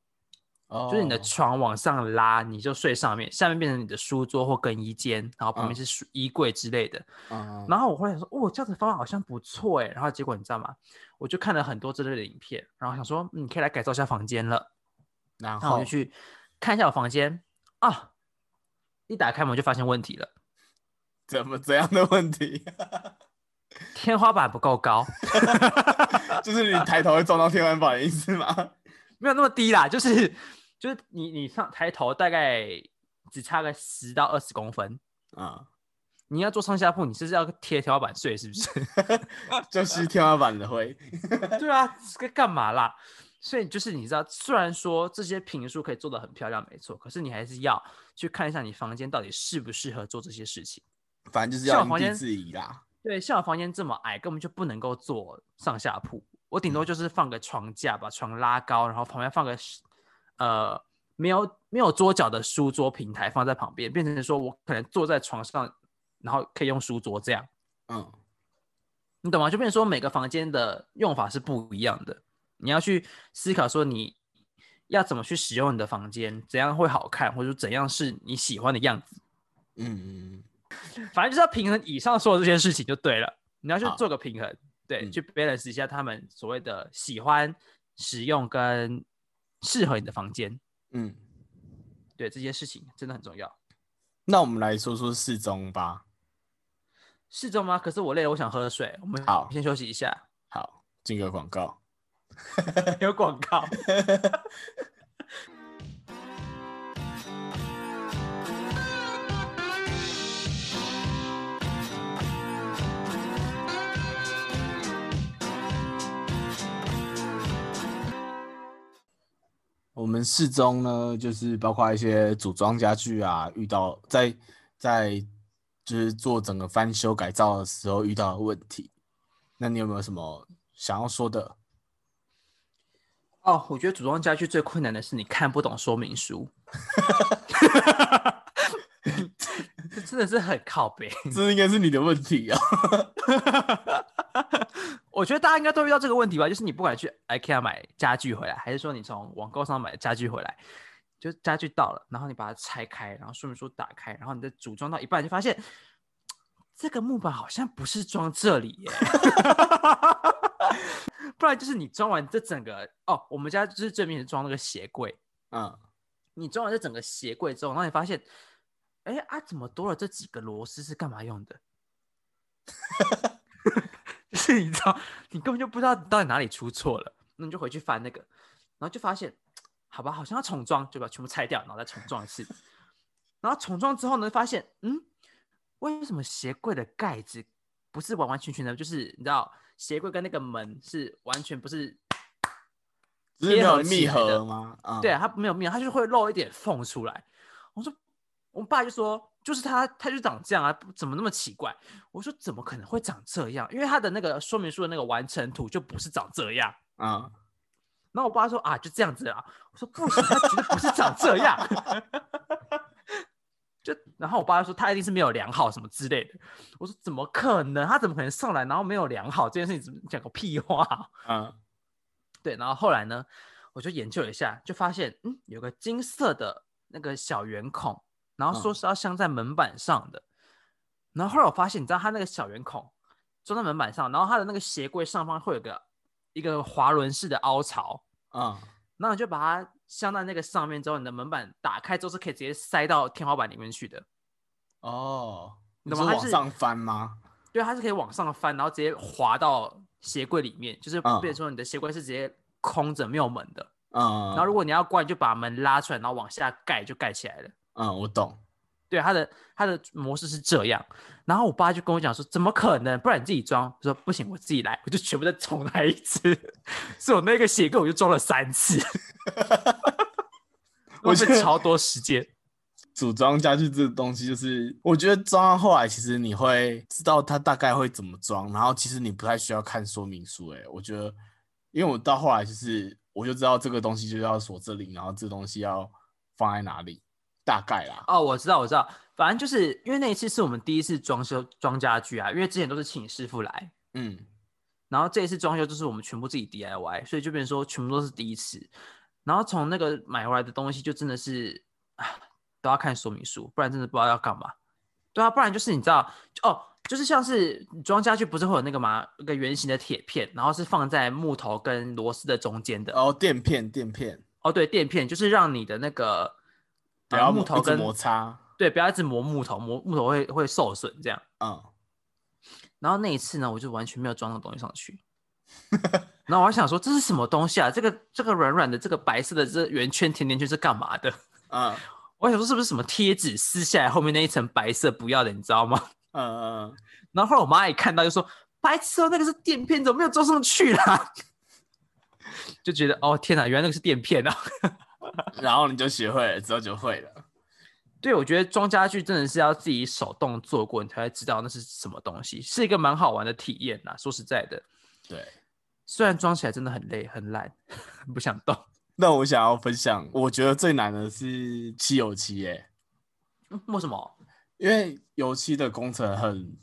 哦，就是你的床往上拉，你就睡上面，下面变成你的书桌或更衣间，然后旁边嗯是书衣柜之类的。嗯，然后我后来想说，哦，这样子方法好像不错哎。然后结果你知道吗？我就看了很多这类的影片，然后想说，嗯你可以来改造一下房间了。然后然后我就去看一下我房间啊，一打开门就发现问题了，怎么怎样的问题？(laughs) 天花板不够高，(laughs) 就是你抬头会撞到天花板的意思吗？没有那么低啦，就是就是你你上抬头大概只差个十到二十公分。啊，(laughs) 你要做上下铺，你是不是要贴天花板睡是不是？(laughs) 就是天花板的灰。(laughs) 对啊，这个干嘛啦？所以就是你知道，虽然说这些评数可以做的很漂亮，没错，可是你还是要去看一下你房间到底适不适合做这些事情。反正就是要因地制宜啦。对，像我房间这么矮，根本就不能够做上下铺。我顶多就是放个床架，把床拉高，然后旁边放个是呃没有没有桌角的书桌平台放在旁边，变成说我可能坐在床上，然后可以用书桌这样，嗯你懂吗？就变成说每个房间的用法是不一样的，你要去思考说你要怎么去使用你的房间，怎样会好看，或者说怎样是你喜欢的样子。嗯嗯反正就是要平衡以上说的这些事情就对了。你要去做个平衡，对，嗯去 balance 一下他们所谓的喜欢、使用跟适合你的房间，嗯。对这件事情真的很重要。那我们来说说适中吧。适中吗？可是我累了，我想喝水。我们好先休息一下。好，进个广告。(laughs) 有广告。(laughs) 我们市中呢，就是包括一些组装家具啊，遇到在在就是做整个翻修改造的时候遇到的问题。那你有没有什么想要说的？哦，我觉得组装家具最困难的是你看不懂说明书，这 (laughs) 真的是很靠背。这应该是你的问题啊。(laughs) 我觉得大家应该都遇到这个问题吧，就是你不管去 IKEA 买家具回来，还是说你从网购上买家具回来，就家具到了，然后你把它拆开，然后说明书打开，然后你再组装到一半，就发现这个木板好像不是装这里耶。(laughs) 不然就是你装完这整个哦，我们家就是正面是装那个鞋柜，嗯，你装完这整个鞋柜之后，然后你发现，哎啊，怎么多了这几个螺丝是干嘛用的？(laughs) 就是你知道，你根本就不知道你到底哪里出错了，那你就回去翻那个，然后就发现，好吧，好像要重装，就把它全部拆掉，然后再重装一次。然后重装之后呢，发现，嗯，为什么鞋柜的盖子不是完完全全的，就是你知道，鞋柜跟那个门是完全不是没贴合有密合吗？嗯，对啊，它没有密合，它就会漏一点缝出来。我说，我爸就说，就是他，他就长这样啊，怎么那么奇怪？我说，怎么可能会长这样？因为他的那个说明书的那个完成图就不是长这样。啊，然后我爸说啊，就这样子啊。我说不行，他绝对不是长这样。(laughs) 就然后我爸就说他一定是没有量好什么之类的。我说怎么可能？他怎么可能上来然后没有量好这件事情？怎么讲个屁话？嗯，(laughs) 对，然后后来呢，我就研究了一下，就发现，嗯，有个金色的那个小圆孔，然后说嗯是要镶在门板上的。然后后来我发现，你知道它那个小圆孔装在门板上，然后它的那个鞋柜上方会有个一个滑轮式的凹槽，嗯，然后你就把它镶在那个上面之后，你的门板打开之后是可以直接塞到天花板里面去的。哦，你懂吗它是往上翻吗？(laughs) 对，它是可以往上翻，然后直接滑到鞋柜里面，就是嗯变成说你的鞋柜是直接空着没有门的。嗯，然后如果你要关，你就把门拉出来，然后往下盖就盖起来了。嗯，我懂。对，他的他的模式是这样。然后我爸就跟我讲说，怎么可能？不然你自己装。我说不行，我自己来，我就全部再重来一次。(laughs) 所以我那个鞋柜我就装了三次。(laughs) 我觉得浪费超多时间。组装家具这个东西，就是我觉得装到后来，其实你会知道它大概会怎么装，然后其实你不太需要看说明书。哎，我觉得，因为我到后来就是我就知道这个东西就要锁这里，然后这东西要放在哪里，大概啦。哦，我知道，我知道，反正就是因为那一次是我们第一次装修装家具啊，因为之前都是请师傅来，嗯，然后这一次装修就是我们全部自己 DIY，所以就变成说全部都是第一次。然后从那个买回来的东西就真的是啊，都要看说明书，不然真的不知道要干嘛。对啊，不然就是你知道哦，就是像是你装家具不是会有那个吗？一个圆形的铁片，然后是放在木头跟螺丝的中间的。哦，垫片，垫片，哦，对，垫片就是让你的那个不要呃木头跟摩擦。对，不要一直磨木头，磨木头会会受损这样。嗯，然后那一次呢，我就完全没有装那个东西上去。(laughs) 然后我还想说，这是什么东西啊？这个这个软软的，这个白色的这圆圈甜甜圈是干嘛的？嗯我想说是不是什么贴纸撕下来后面那一层白色不要的，你知道吗？嗯嗯，(laughs) 然后后来我妈一看到就说：“白痴哦，那个是垫片，怎么没有装上去啦？” (laughs) 就觉得哦天哪，原来那个是垫片啊！(laughs) 然后你就学会了，之后就会了。对，我觉得装家具真的是要自己手动做过，你才会知道那是什么东西，是一个蛮好玩的体验呐。说实在的，对，虽然装起来真的很累很懒，(laughs) 不想动。那我想要分享，我觉得最难的是漆油漆，耶，嗯为什么？因为油漆的工程很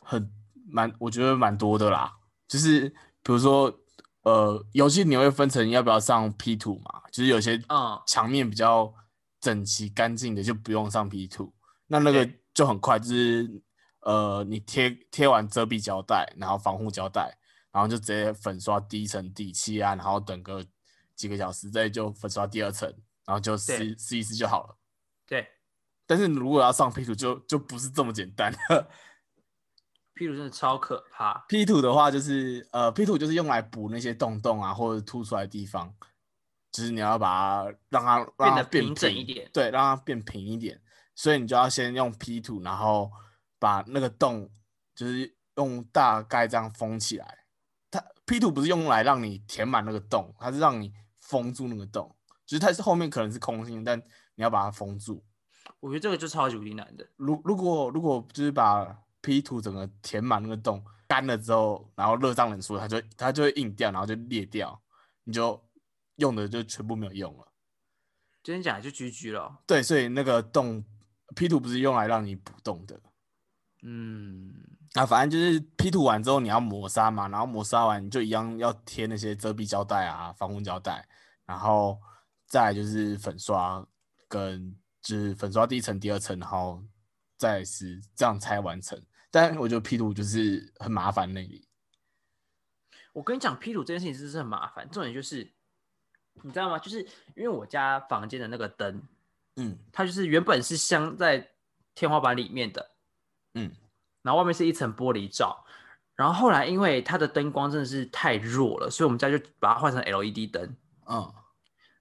很蛮，我觉得蛮多的啦。就是比如说，呃，油漆你会分成要不要上 P 图嘛？就是有些啊，墙面比较整齐干净的就不用上 P 图，那那个就很快，就是呃，你贴贴完遮蔽胶带，然后防护胶带，然后就直接粉刷第一层底漆啊，然后等个几个小时再就粉刷第二层，然后就撕对撕一撕就好了。对，但是如果要上 P 图就就不是这么简单。譬如真的超可怕。P 图的话就是呃，P 图就是用来补那些洞洞啊或者凸出来的地方，就是你要把它让它让它变变得平整一点对，让它变平一点。所以你就要先用 P 图，然后把那个洞就是用大概这样封起来。它 P 图不是用来让你填满那个洞，它是让你封住那个洞，就是它是后面可能是空心，但你要把它封住。我觉得这个就超级无敌难的。如如果如果就是把 P 图整个填满那个洞，干了之后，然后热胀冷缩，它就它就会硬掉，然后就裂掉，你就用的就全部没有用了。真假就 GG 了。对，所以那个洞 P 图不是用来让你补洞的。嗯，啊，反正就是 P 图完之后你要磨砂嘛，然后磨砂完你就一样要贴那些遮蔽胶带啊、防护胶带，然后再就是粉刷跟就是粉刷第一层、第二层，然后再是这样才完成。但我觉得 P 图就是很麻烦那里，我跟你讲，P 图这件事情真是很麻烦。重点就是，你知道吗？就是因为我家房间的那个灯，嗯它就是原本是镶在天花板里面的，嗯然后外面是一层玻璃罩。然后后来因为它的灯光真的是太弱了，所以我们家就把它换成 LED 灯。嗯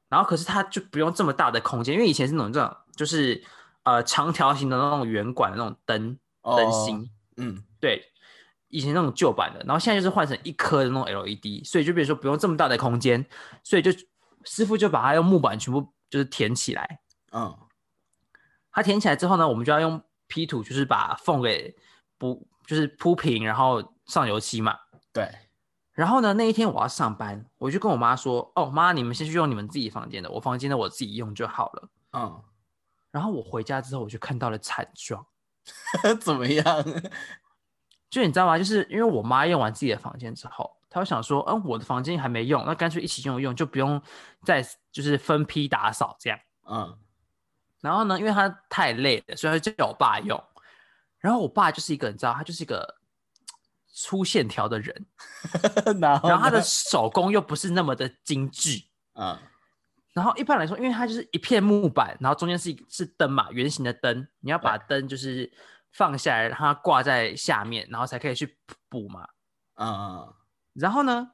然后可是它就不用这么大的空间，因为以前是那种这种就是呃长条形的那种圆管的那种灯灯芯，嗯对，以前那种旧版的，然后现在就是换成一颗的那种 LED，所以就比如说不用这么大的空间，所以就师傅就把它用木板全部就是填起来。嗯它填起来之后呢，我们就要用 P 图，就是把缝给补，就是铺平，然后上油漆嘛。对，然后呢，那一天我要上班，我就跟我妈说：“哦，妈，你们先去用你们自己房间的，我房间的我自己用就好了。嗯，”然后我回家之后，我就看到了惨状，(laughs) 怎么样？(laughs) 就你知道吗？就是因为我妈用完自己的房间之后，她会想说：“嗯，我的房间还没用，那干脆一起用一用，就不用再就是分批打扫这样。”嗯然后呢，因为她太累了，所以她就叫我爸用。然后我爸就是一个，你知道，他就是一个粗线条的人，(laughs) 然后他的手工又不是那么的精致。嗯然后一般来说，因为它就是一片木板，然后中间是一是灯嘛，圆形的灯，你要把灯就是放下来，让它挂在下面，然后才可以去补嘛。嗯嗯然后呢，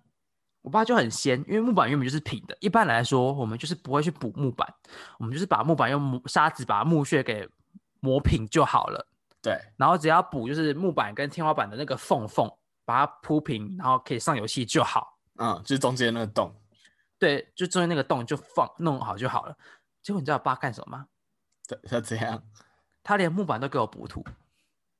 我爸就很仙，因为木板原本就是平的，一般来说我们就是不会去补木板，我们就是把木板用磨砂纸把木屑给磨平就好了。对，然后只要补就是木板跟天花板的那个缝缝，把它铺平，然后可以上油漆就好。嗯，就是中间那个洞，对，就中间那个洞就放弄好就好了。结果你知道我爸干什么吗？他，他怎样？他连木板都给我补土。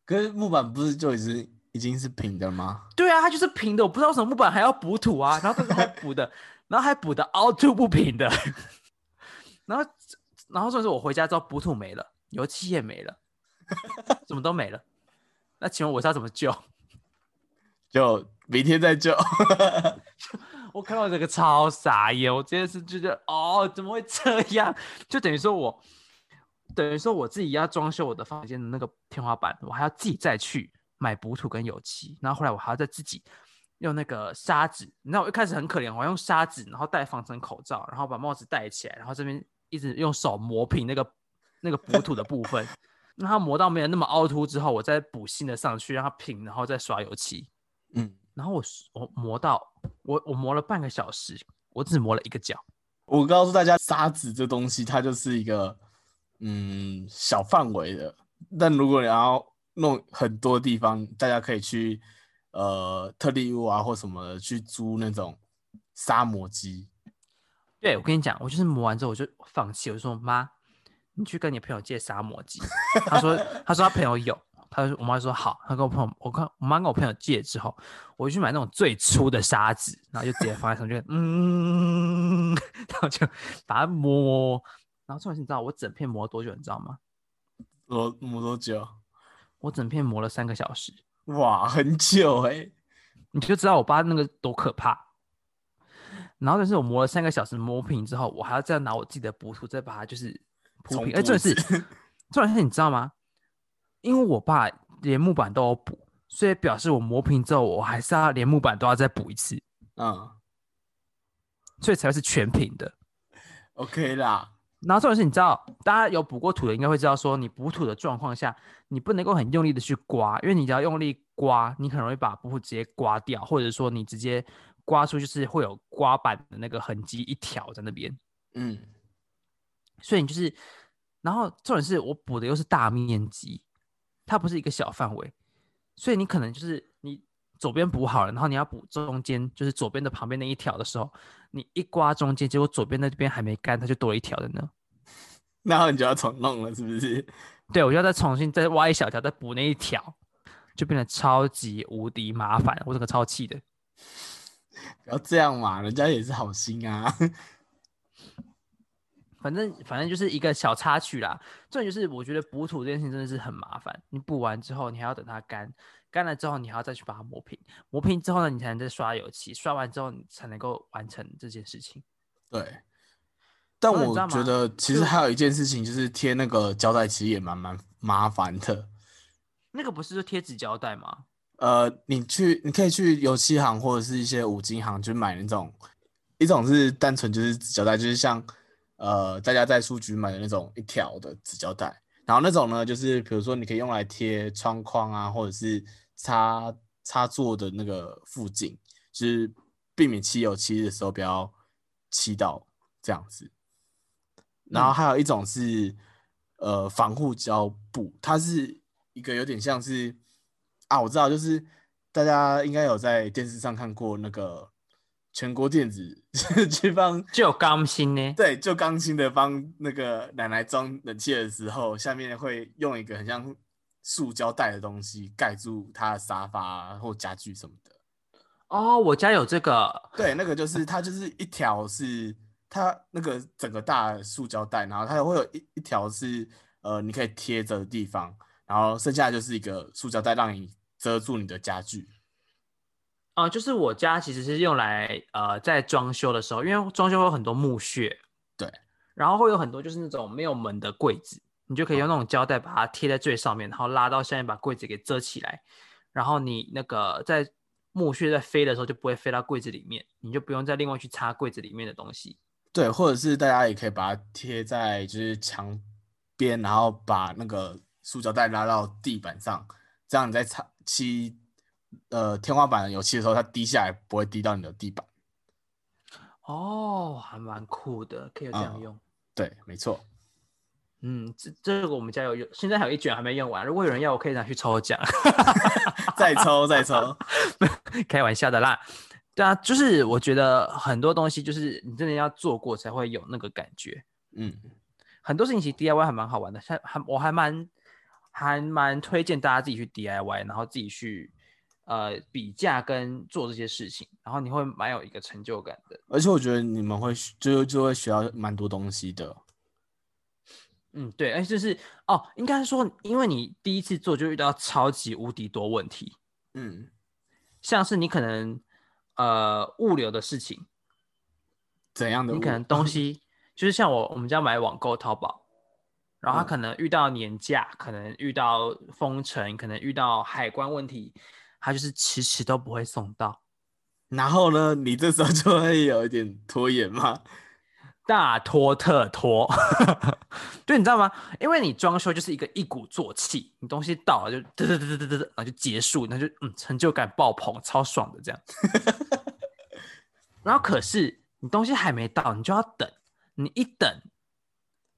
可是木板不是就已经已经是平的吗？对啊，它就是平的，我不知道为什么木板还要补土啊，然后但是还补的，然后还补的凹凸不平的，(laughs) 然后然后就是我回家之后补土没了，油漆也没了，什么都没了。那请问我是要怎么救？就明天再救。(laughs) 我看到这个超傻眼，我真的是觉得哦，怎么会这样？就等于说我，等于说我自己要装修我的房间的那个天花板，我还要自己再去买补土跟油漆，然后后来我还要再自己用那个砂纸。你知道我一开始很可怜，我用砂纸，然后戴防尘口罩，然后把帽子戴起来，然后这边一直用手磨平那个那个补土的部分，让它磨到没有那么凹凸之后，我再补新的上去，让它平，然后再刷油漆。嗯，然后我我磨到我我磨了半个小时，我只磨了一个角。我告诉大家，沙子这东西它就是一个嗯小范围的，但如果你要弄很多地方，大家可以去呃特地屋啊或什么的去租那种砂磨机。对，我跟你讲，我就是磨完之后我就放弃，我就说妈，你去跟你朋友借砂磨机。他说他说他朋友有。他说：“我妈说好。”他跟我朋友，我看我妈跟我朋友借之后，我就去买那种最粗的砂纸，然后就直接放在上面，嗯，(laughs) 然后就把它磨。然后重点是，你知道我整片磨多久？你知道吗？磨磨多久？我整片磨了三个小时。哇，很久哎！你就知道我爸那个多可怕。然后但是我磨了三个小时磨平之后，我还要再拿我自己的补土再把它就是铺平。哎，重点是，(laughs) 重点是，你知道吗？因为我爸连木板都要补，所以表示我磨平之后，我还是要连木板都要再补一次，嗯，所以才会是全平的。OK 啦。然后重点是，你知道，大家有补过土的，应该会知道，说你补土的状况下，你不能够很用力的去刮，因为你只要用力刮，你很容易把补土直接刮掉，或者说你直接刮出就是会有刮板的那个痕迹一条在那边。嗯，所以你就是，然后重点是我补的又是大面积。它不是一个小范围，所以你可能就是你左边补好了，然后你要补中间，就是左边的旁边那一条的时候，你一刮中间，结果左边那边还没干，它就多了一条的呢。然后你就要重弄了，是不是？(laughs) 对，我就要再重新再挖一小条，再补那一条，就变得超级无敌麻烦，我整个超气的。不要这样嘛，人家也是好心啊。反正反正就是一个小插曲啦。重点就是我觉得补土这件事情真的是很麻烦。你补完之后，你还要等它干，干了之后你还要再去把它磨平，磨平之后呢，你才能再刷油漆，刷完之后你才能够完成这件事情。对。但我觉得其实还有一件事情，就是贴那个胶带，其实也蛮蛮麻烦的。那个不是说贴纸胶带吗？呃，你去你可以去油漆行或者是一些五金行去买那种，一种是单纯就是纸胶带，就是像。呃，大家在书局买的那种一条的纸胶带，然后那种呢，就是比如说你可以用来贴窗框啊，或者是插插座的那个附近，就是避免漆油漆的时候不要漆到这样子。然后还有一种是呃防护胶布，它是一个有点像是啊，我知道，就是大家应该有在电视上看过那个。全国电子 (laughs) 去帮就钢芯呢？对，就钢芯的帮那个奶奶装冷气的时候，下面会用一个很像塑胶袋的东西盖住她的沙发或家具什么的。哦，我家有这个。对，那个就是 (laughs) 它就是一条是它那个整个大塑胶袋，然后它会有一一条是呃你可以贴着的地方，然后剩下就是一个塑胶袋让你遮住你的家具。啊，就是我家其实是用来呃，在装修的时候，因为装修会有很多木屑，对，然后会有很多就是那种没有门的柜子，你就可以用那种胶带把它贴在最上面，然后拉到下面把柜子给遮起来，然后你那个在木屑在飞的时候就不会飞到柜子里面，你就不用再另外去擦柜子里面的东西。对，或者是大家也可以把它贴在就是墙边，然后把那个塑胶袋拉到地板上，这样你在擦漆。呃，天花板油漆的时候，它滴下来不会滴到你的地板。哦，还蛮酷的，可以这样用。对，没错。嗯，这这个我们家有用，现在还有一卷还没用完。如果有人要，我可以拿去抽奖。再 (laughs) 抽再抽，(laughs) 开玩笑的啦。对啊，就是我觉得很多东西就是你真的要做过才会有那个感觉。嗯，很多事情其实 DIY 还蛮好玩的，像还我还蛮还蛮推荐大家自己去 DIY，然后自己去呃比价跟做这些事情，然后你会蛮有一个成就感的。而且我觉得你们会就就会学到蛮多东西的。嗯，对，而且就是哦，应该说，因为你第一次做就遇到超级无敌多问题，嗯，像是你可能呃物流的事情，怎样的？你可能东 (laughs) 西就是像我我们家买网购淘宝，然后他嗯可能遇到年假，可能遇到封城，可能遇到海关问题，他就是迟迟都不会送到，然后呢，你这时候就会有一点拖延嘛。(laughs) 大拖特拖。(laughs) 对，你知道吗？因为你装修就是一个一鼓作气，你东西到了就嘚嘚嘚嘚嘚嘚，然后就结束，那就嗯成就感爆棚，超爽的这样。(laughs) 然后可是你东西还没到，你就要等，你一等，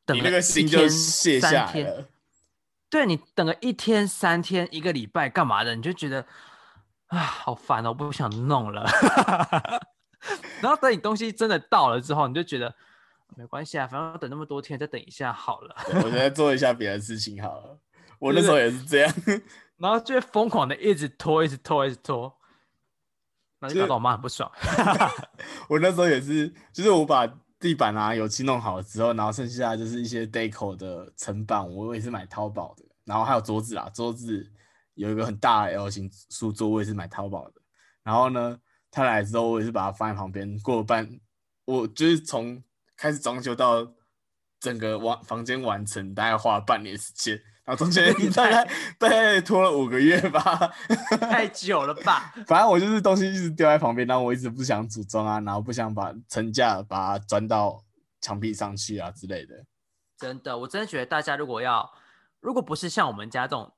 等你那个心就卸下来了。对你等个一天、三天、一个礼拜干嘛的，你就觉得啊，好烦哦，我不想弄了。(laughs) 然后等你东西真的到了之后，你就觉得没关系啊，反正等那么多天，再等一下好了。对我再做一下别的事情好了。我那时候也是这样。然后就会疯狂的一直拖，一直拖，一直拖，那就就是搞得我妈很不爽。(laughs) 我那时候也是，就是我把地板啊油漆弄好之后，然后剩下就是一些 deco 的层板，我也是买淘宝的。然后还有桌子啊，桌子有一个很大的 L 型书桌，我也是买淘宝的。然后呢，他来之后，我也是把它放在旁边。过了半，我就是从开始装修到整个完房间完成，大概花了半年时间。然后中间大概大概拖了五个月吧。太久了吧？(laughs) 反正我就是东西一直丢在旁边，然后我一直不想组装啊，然后不想把层架把它钻到墙壁上去啊之类的。真的，我真的觉得大家如果要，如果不是像我们家这种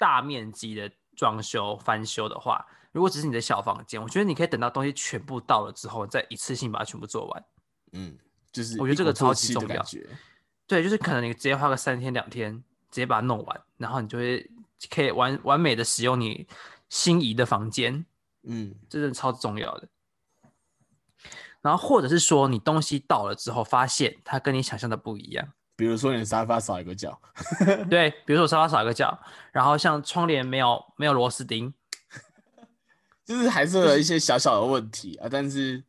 大面积的装修翻修的话，如果只是你的小房间，我觉得你可以等到东西全部到了之后，再一次性把它全部做完。嗯，就是我觉得这个超级重要。对，就是可能你直接花个三天两天，直接把它弄完，然后你就会可以完完美的使用你心仪的房间，嗯，这真的超重要的。然后或者是说你东西到了之后，发现它跟你想象的不一样。比如说你的沙发少一个角，(laughs) 对，比如说我沙发少一个角，然后像窗帘没有没有螺丝钉，就是还是有一些小小的问题啊，但是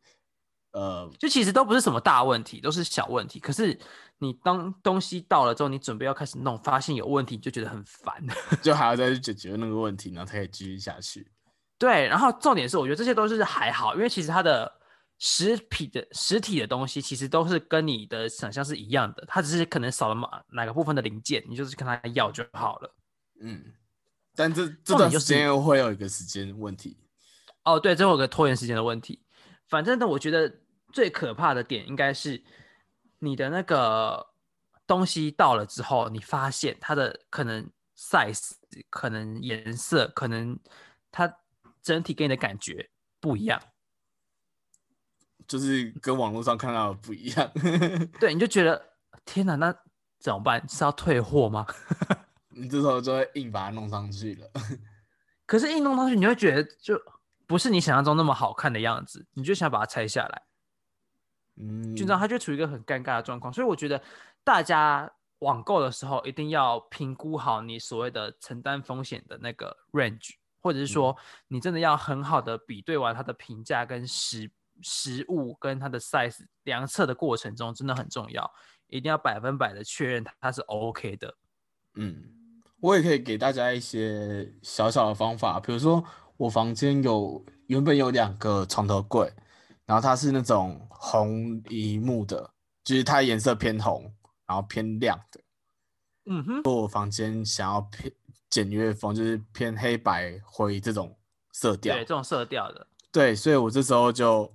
呃，就其实都不是什么大问题，都是小问题。可是你当东西到了之后，你准备要开始弄，发现有问题，你就觉得很烦。(laughs) 就还要再去解决那个问题，然后才可以继续下去。对，然后重点是，我觉得这些都是还好，因为其实它的实体的实体的东西，其实都是跟你的想象是一样的，它只是可能少了哪哪个部分的零件，你就是跟他要就好了。嗯，但这这段时间又会有一个时间问题。哦，对，最后有个拖延时间的问题。反正呢，我觉得最可怕的点应该是你的那个东西到了之后，你发现它的可能 size、可能颜色、可能它整体给你的感觉不一样。就是跟网络上看到的不一样，(laughs) 对，你就觉得天哪，那怎么办？是要退货吗？(laughs) 你这时候就会硬把它弄上去了。(laughs) 可是硬弄上去，你会觉得就不是你想象中那么好看的样子，你就想把它拆下来。嗯，就这样，它就处于一个很尴尬的状况。所以我觉得大家网购的时候一定要评估好你所谓的承担风险的那个 range，或者是说你真的要很好的比对完它的评价跟实实物跟它的 size 量测的过程中，真的很重要，一定要百分百的确认它是 OK 的。嗯，我也可以给大家一些小小的方法，比如说我房间有原本有两个床头柜，然后它是那种红一木的，就是它颜色偏红，然后偏亮的。嗯哼，我房间想要偏简约风，就是偏黑白灰这种色调对，。这种色调的，对，所以我这时候就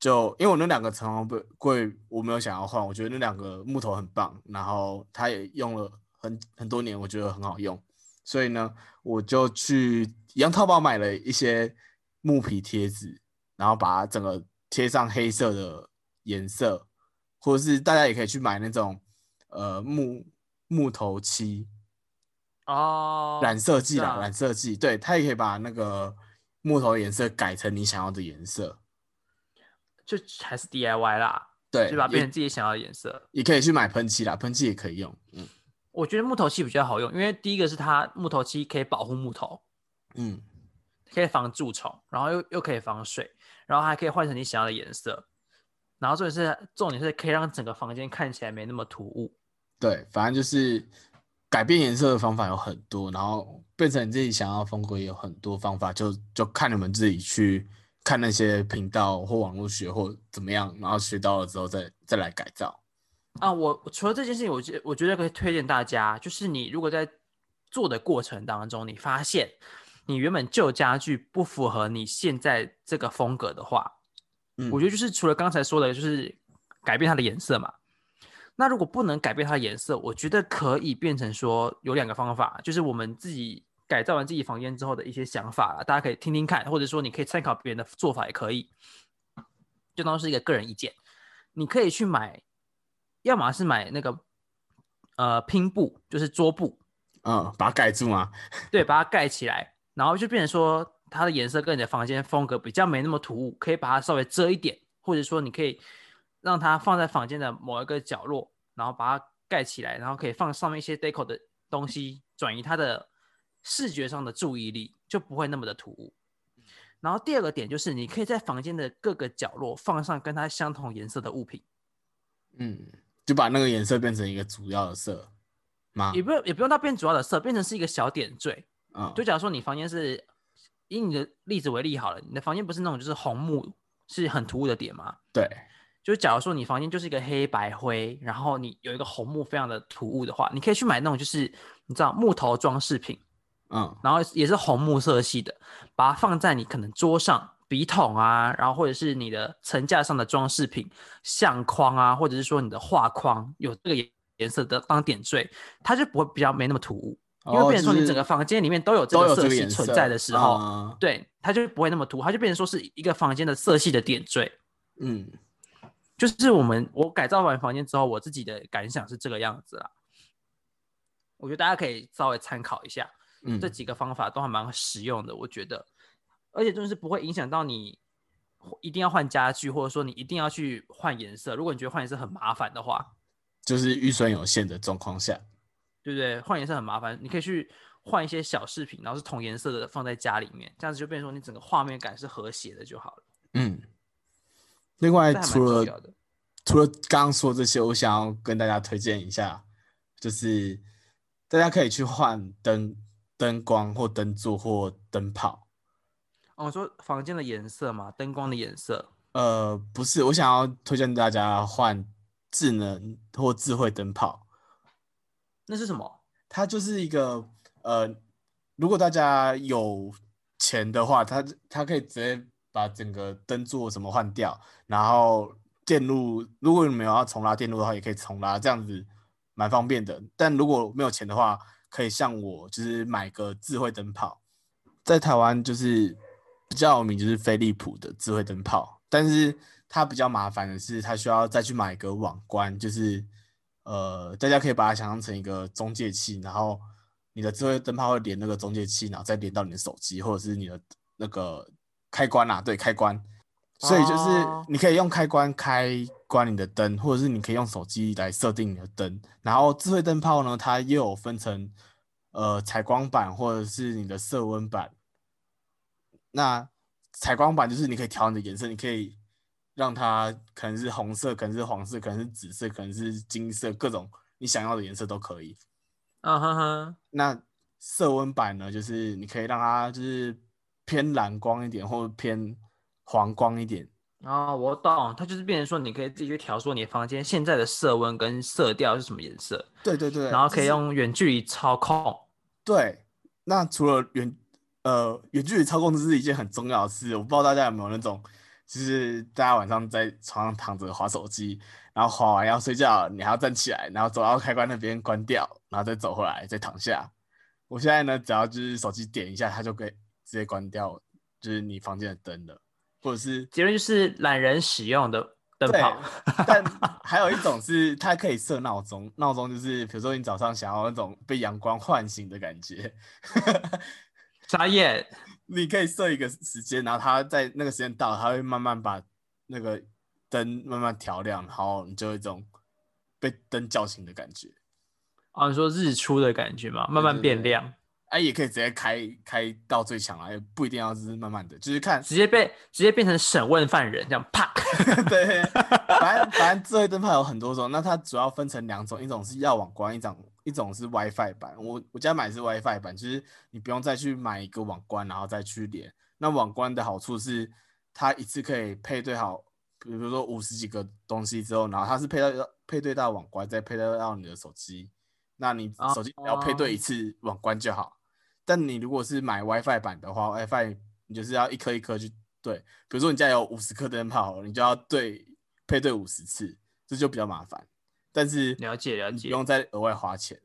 就因为我那两个床头柜我没有想要换，我觉得那两个木头很棒，然后它也用了很很多年，我觉得很好用，所以呢，我就去一样淘宝买了一些木皮贴纸，然后把它整个贴上黑色的颜色，或者是大家也可以去买那种呃木木头漆，哦，染色剂啦，啊染色剂，对，它也可以把那个木头颜色改成你想要的颜色。就还是 DIY 啦。对，就把它变成自己想要的颜色。也可以去买喷漆啦，喷漆也可以用。嗯我觉得木头漆比较好用，因为第一个是它木头漆可以保护木头，嗯，可以防蛀虫，然后又又可以防水，然后还可以换成你想要的颜色。然后重点是重点是可以让整个房间看起来没那么突兀。对，反正就是改变颜色的方法有很多，然后变成你自己想要的风格也有很多方法，就就看你们自己去看那些频道或网络学或怎么样，然后学到了之后再再来改造。啊，我除了这件事情，我觉我觉得可以推荐大家，就是你如果在做的过程当中，你发现你原本旧家具不符合你现在这个风格的话，嗯我觉得就是除了刚才说的，就是改变它的颜色嘛。那如果不能改变它的颜色，我觉得可以变成说有两个方法，就是我们自己改造完自己房间之后的一些想法啦，大家可以听听看，或者说你可以参考别人的做法也可以，就当是一个个人意见。你可以去买，要么是买那个呃拼布，就是桌布，嗯，把它盖住吗？(laughs) 对，把它盖起来，然后就变成说它的颜色跟你的房间风格比较没那么突兀，可以把它稍微遮一点，或者说你可以让它放在房间的某一个角落，然后把它盖起来，然后可以放上面一些 deco 的东西，转移它的视觉上的注意力，就不会那么的突兀。然后第二个点就是，你可以在房间的各个角落放上跟它相同颜色的物品，嗯，就把那个颜色变成一个主要的色吗？也不用也不用到变主要的色，变成是一个小点缀。嗯，就假如说你房间是以你的例子为例好了，你的房间不是那种就是红木是很突兀的点吗？对，就假如说你房间就是一个黑白灰，然后你有一个红木非常的突兀的话，你可以去买那种就是你知道木头装饰品，嗯然后也是红木色系的，把它放在你可能桌上笔筒啊，然后或者是你的层架上的装饰品、相框啊，或者是说你的画框有这个颜颜色的当点缀，它就不会比较没那么突兀。因为哦变成说你整个房间里面都有这个色系存在的时候，嗯对，它就不会那么突兀，它就变成说是一个房间的色系的点缀。嗯就是我们我改造完房间之后，我自己的感想是这个样子啦。我觉得大家可以稍微参考一下，嗯这几个方法都还蛮实用的，我觉得，而且就是不会影响到你一定要换家具，或者说你一定要去换颜色。如果你觉得换颜色很麻烦的话，就是预算有限的状况下，对不对？换颜色很麻烦，你可以去换一些小饰品，然后是同颜色的放在家里面，这样子就变成说你整个画面感是和谐的就好了。嗯。另外，除了。除了刚刚说这些，我想要跟大家推荐一下，就是大家可以去换灯、灯光或灯座或灯泡。哦，我说房间的颜色嘛，灯光的颜色。呃，不是，我想要推荐大家换智能或智慧灯泡。那是什么？它就是一个呃，如果大家有钱的话，它它可以直接把整个灯座什么换掉，然后电路，如果你们有要重拉电路的话，也可以重拉，这样子蛮方便的。但如果没有钱的话，可以像我，就是买个智慧灯泡，在台湾就是比较有名，就是飞利浦的智慧灯泡，但是它比较麻烦的是，它需要再去买个网关，就是呃，大家可以把它想象成一个中介器，然后你的智慧灯泡会连那个中介器，然后再连到你的手机或者是你的那个开关啊，对，开关。所以就是哦你可以用开关开关你的灯，或者是你可以用手机来设定你的灯。然后智慧灯泡呢，它又有分成呃采光板或者是你的色温板。那采光板就是你可以调你的颜色，你可以让它可能是红色，可能是黄色，可能是紫色，可能是金色，各种你想要的颜色都可以。啊哈哈，那色温板呢，就是你可以让它就是偏蓝光一点，或者偏黄光一点。哦，我懂，它就是变成说，你可以自己去调说你房间现在的色温跟色调是什么颜色，对对对，然后可以用远距离操控。对，那除了远呃远距离操控，这是一件很重要的事。我不知道大家有没有那种，就是大家晚上在床上躺着划手机，然后划完要睡觉，你还要站起来，然后走到开关那边关掉，然后再走回来，再躺下。我现在呢，只要就是手机点一下，它就可以直接关掉，就是你房间的灯了，或者是结论就是懒人使用的灯泡。，但 (laughs) 还有一种是它可以设闹钟，闹钟就是比如说你早上想要那种被阳光唤醒的感觉。(laughs) 眨眼，你可以设一个时间，然后它在那个时间到，它会慢慢把那个灯慢慢调亮，然后你就有一种被灯叫醒的感觉。哦，你说日出的感觉吗，慢慢变亮，哎、也可以直接开开到最强啊，也不一定要是慢慢的，就是看直接被直接变成审问犯人，这样啪。(laughs) 对，反正反正 (laughs) 这一灯泡有很多种，那它主要分成两种，一种是要网关，一种一种是 WiFi 版。我我家买的是 WiFi 版，就是你不用再去买一个网关，然后再去连。那网关的好处是，它一次可以配对好，比如说五十几个东西之后，然后它是配到配对到网关，再配对到你的手机。那你手机只要配对一次网关就好。但你如果是买 WiFi 版的话，WiFi 你就是要一颗一颗去对，比如说你家有五十颗灯泡，你就要对配对五十次，这就比较麻烦。但是了解了解不用再额外花钱。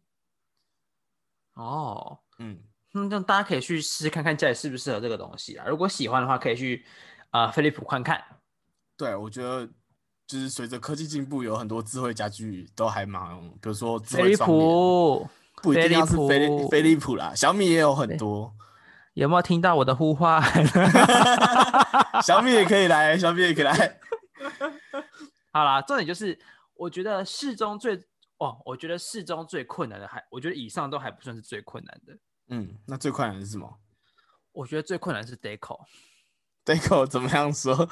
哦，嗯，那这样大家可以去试试看看家里适不适合这个东西啊。如果喜欢的话，可以去啊飞利浦看看。对，我觉得就是随着科技进步，有很多智慧家具都还蛮比如说智飞利慧窗帘，浦不一定要是飞利飞利浦啦，小米也有很多，有没有听到我的呼唤？小米也可以来，小米也可以来。好啦，重点就是，我觉得适中最哦，我觉得适中最困难的还，我觉得以上都还不算是最困难的。嗯，那最困难的是什么我觉得最困难是 deco，？Deco 怎么样说？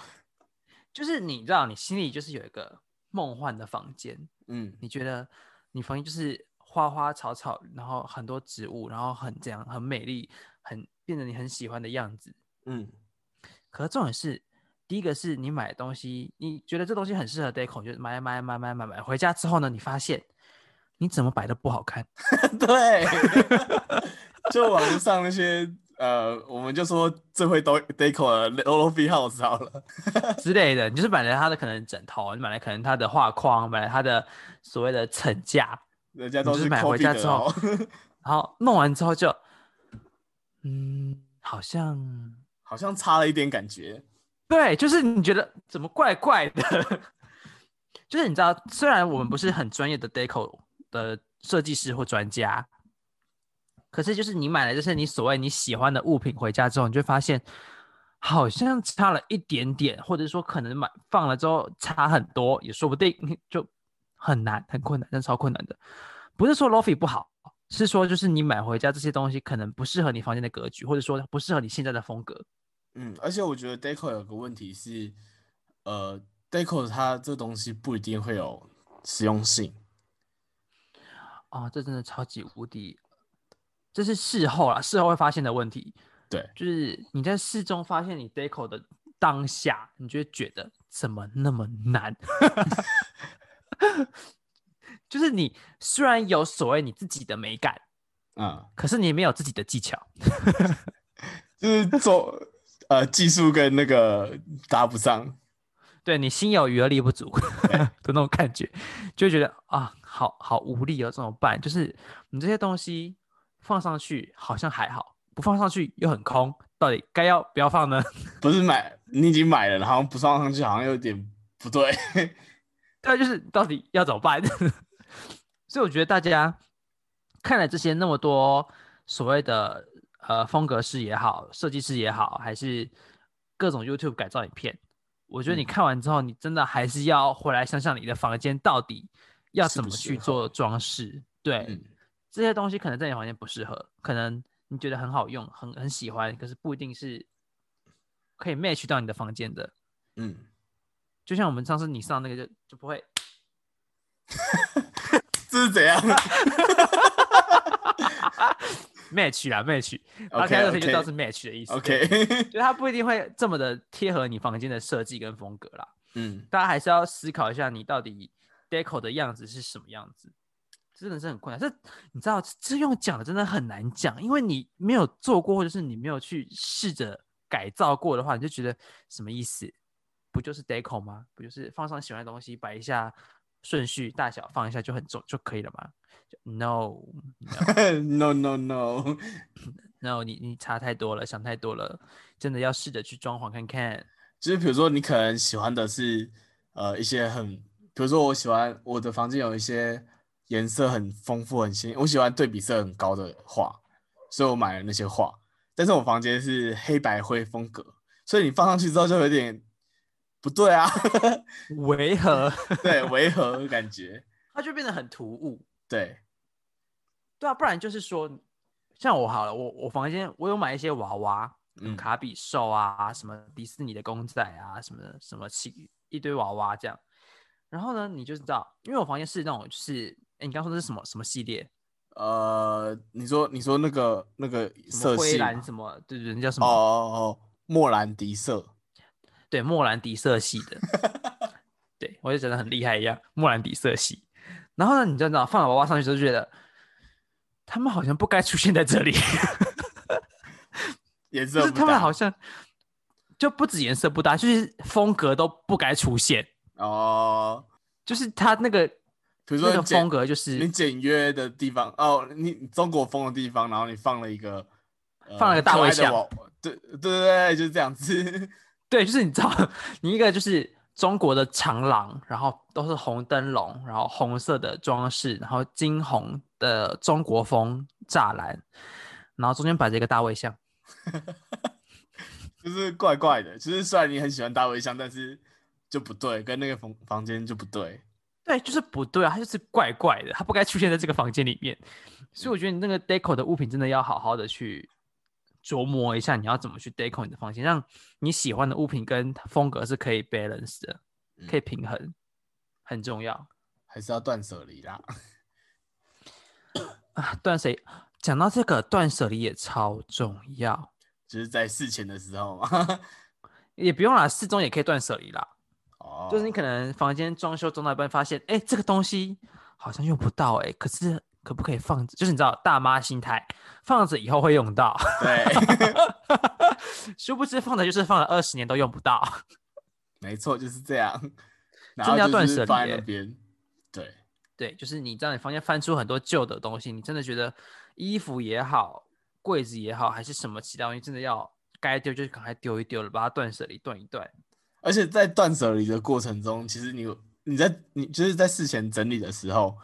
就是你知道，你心里就是有一个梦幻的房间，嗯你觉得你房间就是花花草草，然后很多植物，然后很这样很美丽，很变得你很喜欢的样子。嗯，可是重点是，第一个是你买的东西，你觉得这东西很适合 deco，你就买买买买买买，回家之后呢，你发现你怎么摆都不好看。(laughs) 对，(laughs) 就网上那些呃，我们就说最会都 Deco 的 Lofty House 好了。(laughs) 之类的，你就是买了它的可能枕头，你买了可能它的画框，买了它的所谓的层架，人家都是买回家之后 (laughs) 哦，然后弄完之后就，嗯，好像好像差了一点感觉。对，就是你觉得怎么怪怪的，(laughs) 就是你知道，虽然我们不是很专业的 deco 的设计师或专家，可是就是你买了这些你所谓你喜欢的物品回家之后，你就发现好像差了一点点，或者说可能买放了之后差很多，也说不定，就很难很困难，真的超困难的。不是说 lofi 不好，是说就是你买回家这些东西可能不适合你房间的格局，或者说不适合你现在的风格。嗯，而且我觉得 Deco 有个问题是，呃，Deco 它这东西不一定会有实用性。哦，这真的超级无敌，这是事后啦，事后会发现的问题。对，就是你在事中发现你 deco 的当下，你就会觉得怎么那么难？(laughs) (laughs) 就是你虽然有所谓你自己的美感，嗯，可是你没有自己的技巧。(laughs) 就是做呃技术跟那个搭不上。对你心有余而力不足 (laughs) 的那种感觉，就觉得啊，好好无力哦，怎么办？就是你这些东西放上去好像还好，不放上去又很空，到底该要不要放呢？不是买你已经买了，然后不放上去好像有点不对。对，就是到底要怎么办？(laughs) 所以我觉得大家看了这些那么多所谓的呃风格师也好，设计师也好，还是各种 YouTube 改造影片，我觉得你嗯看完之后，你真的还是要回来想想你的房间到底要怎么去做装饰。对，嗯，这些东西可能在你房间不适合，可能你觉得很好用，很很喜欢，可是不一定是可以 match 到你的房间的。嗯，就像我们上次你上那个就就不会。(laughs) 这是怎样 (laughs) match 啦，match，他 OK，开头就知道是 match 的意思。？OK，(laughs) 就它不一定会这么的贴合你房间的设计跟风格啦。嗯，大家还是要思考一下，你到底 deco 的样子是什么样子，真的是很困难。这你知道，这用讲的真的很难讲，因为你没有做过，或者是你没有去试着改造过的话，你就觉得什么意思？不就是 deco 吗？不就是放上喜欢的东西，摆一下顺序大小，放一下就很重就可以了吗就 (laughs) no no no no (laughs) no 你你差太多了，想太多了，真的要试着去装潢看看。就是比如说你可能喜欢的是呃一些很，比如说我喜欢我的房间有一些颜色很丰富很新，我喜欢对比色很高的画，所以我买了那些画。但是我房间是黑白灰风格，所以你放上去之后就有点不对啊，(laughs) 违和，(laughs) 对，违和的感觉，(laughs) 它就变得很突兀。对，对啊，不然就是说，像我好了，我我房间我有买一些娃娃，嗯卡比兽啊，什么迪士尼的公仔啊，什么什么奇一堆娃娃这样。然后呢，你就知道，因为我房间是那种就是，哎，你刚说的是什么什么系列？呃，你说你说那个那个色系什么？对对叫什哦么？哦哦，莫兰迪色，对，莫兰迪色系的。(laughs) 对我就觉得很厉害一样，莫兰迪色系。然后呢，你就知道放了娃娃上去之后，就觉得他们好像不该出现在这里，(laughs) 颜色他们好像就不止颜色不搭，就是风格都不该出现。哦，就是他那个比如说那个风格就是你是简约的地方哦，你你中国风的地方，然后你放了一个、呃放了个大卫像对对对对，就是这样子。对，就是你知道，你一个就是中国的长廊，然后都是红灯笼，然后红色的装饰，然后金红的中国风栅栏，然后中间摆着一个大卫像。(laughs) 就是怪怪的，就是虽然你很喜欢大卫像，但是就不对，跟那个房房间就不对。对，就是不对啊，它就是怪怪的，它不该出现在这个房间里面。所以我觉得你那个 deco 的物品真的要好好的去琢磨一下，你要怎么去 deco 你的房间，让你喜欢的物品跟风格是可以 balance 的，可以平衡，很重要还是要断舍离啦。啊。(coughs) 断舍离，讲到这个断舍离也超重要，就是在事前的时候嘛。(laughs) 也不用啦，事中也可以断舍离啦。哦，就是你可能房间装修装到一半，发现哎、诶这个东西好像用不到哎、可是可不可以放着？就是你知道大妈心态，放着以后会用到，对，(laughs) 殊不知放着就是放了二十年都用不到。(laughs) 没错，就是这样。然真的要断舍离。对，对，就是你在你房间翻出很多旧的东西，你真的觉得衣服也好，柜子也好，还是什么其他东西，真的要该丢就赶快丢一丢了，把它断舍离断一断。而且在断舍离的过程中，其实你你在你就是在事前整理的时候，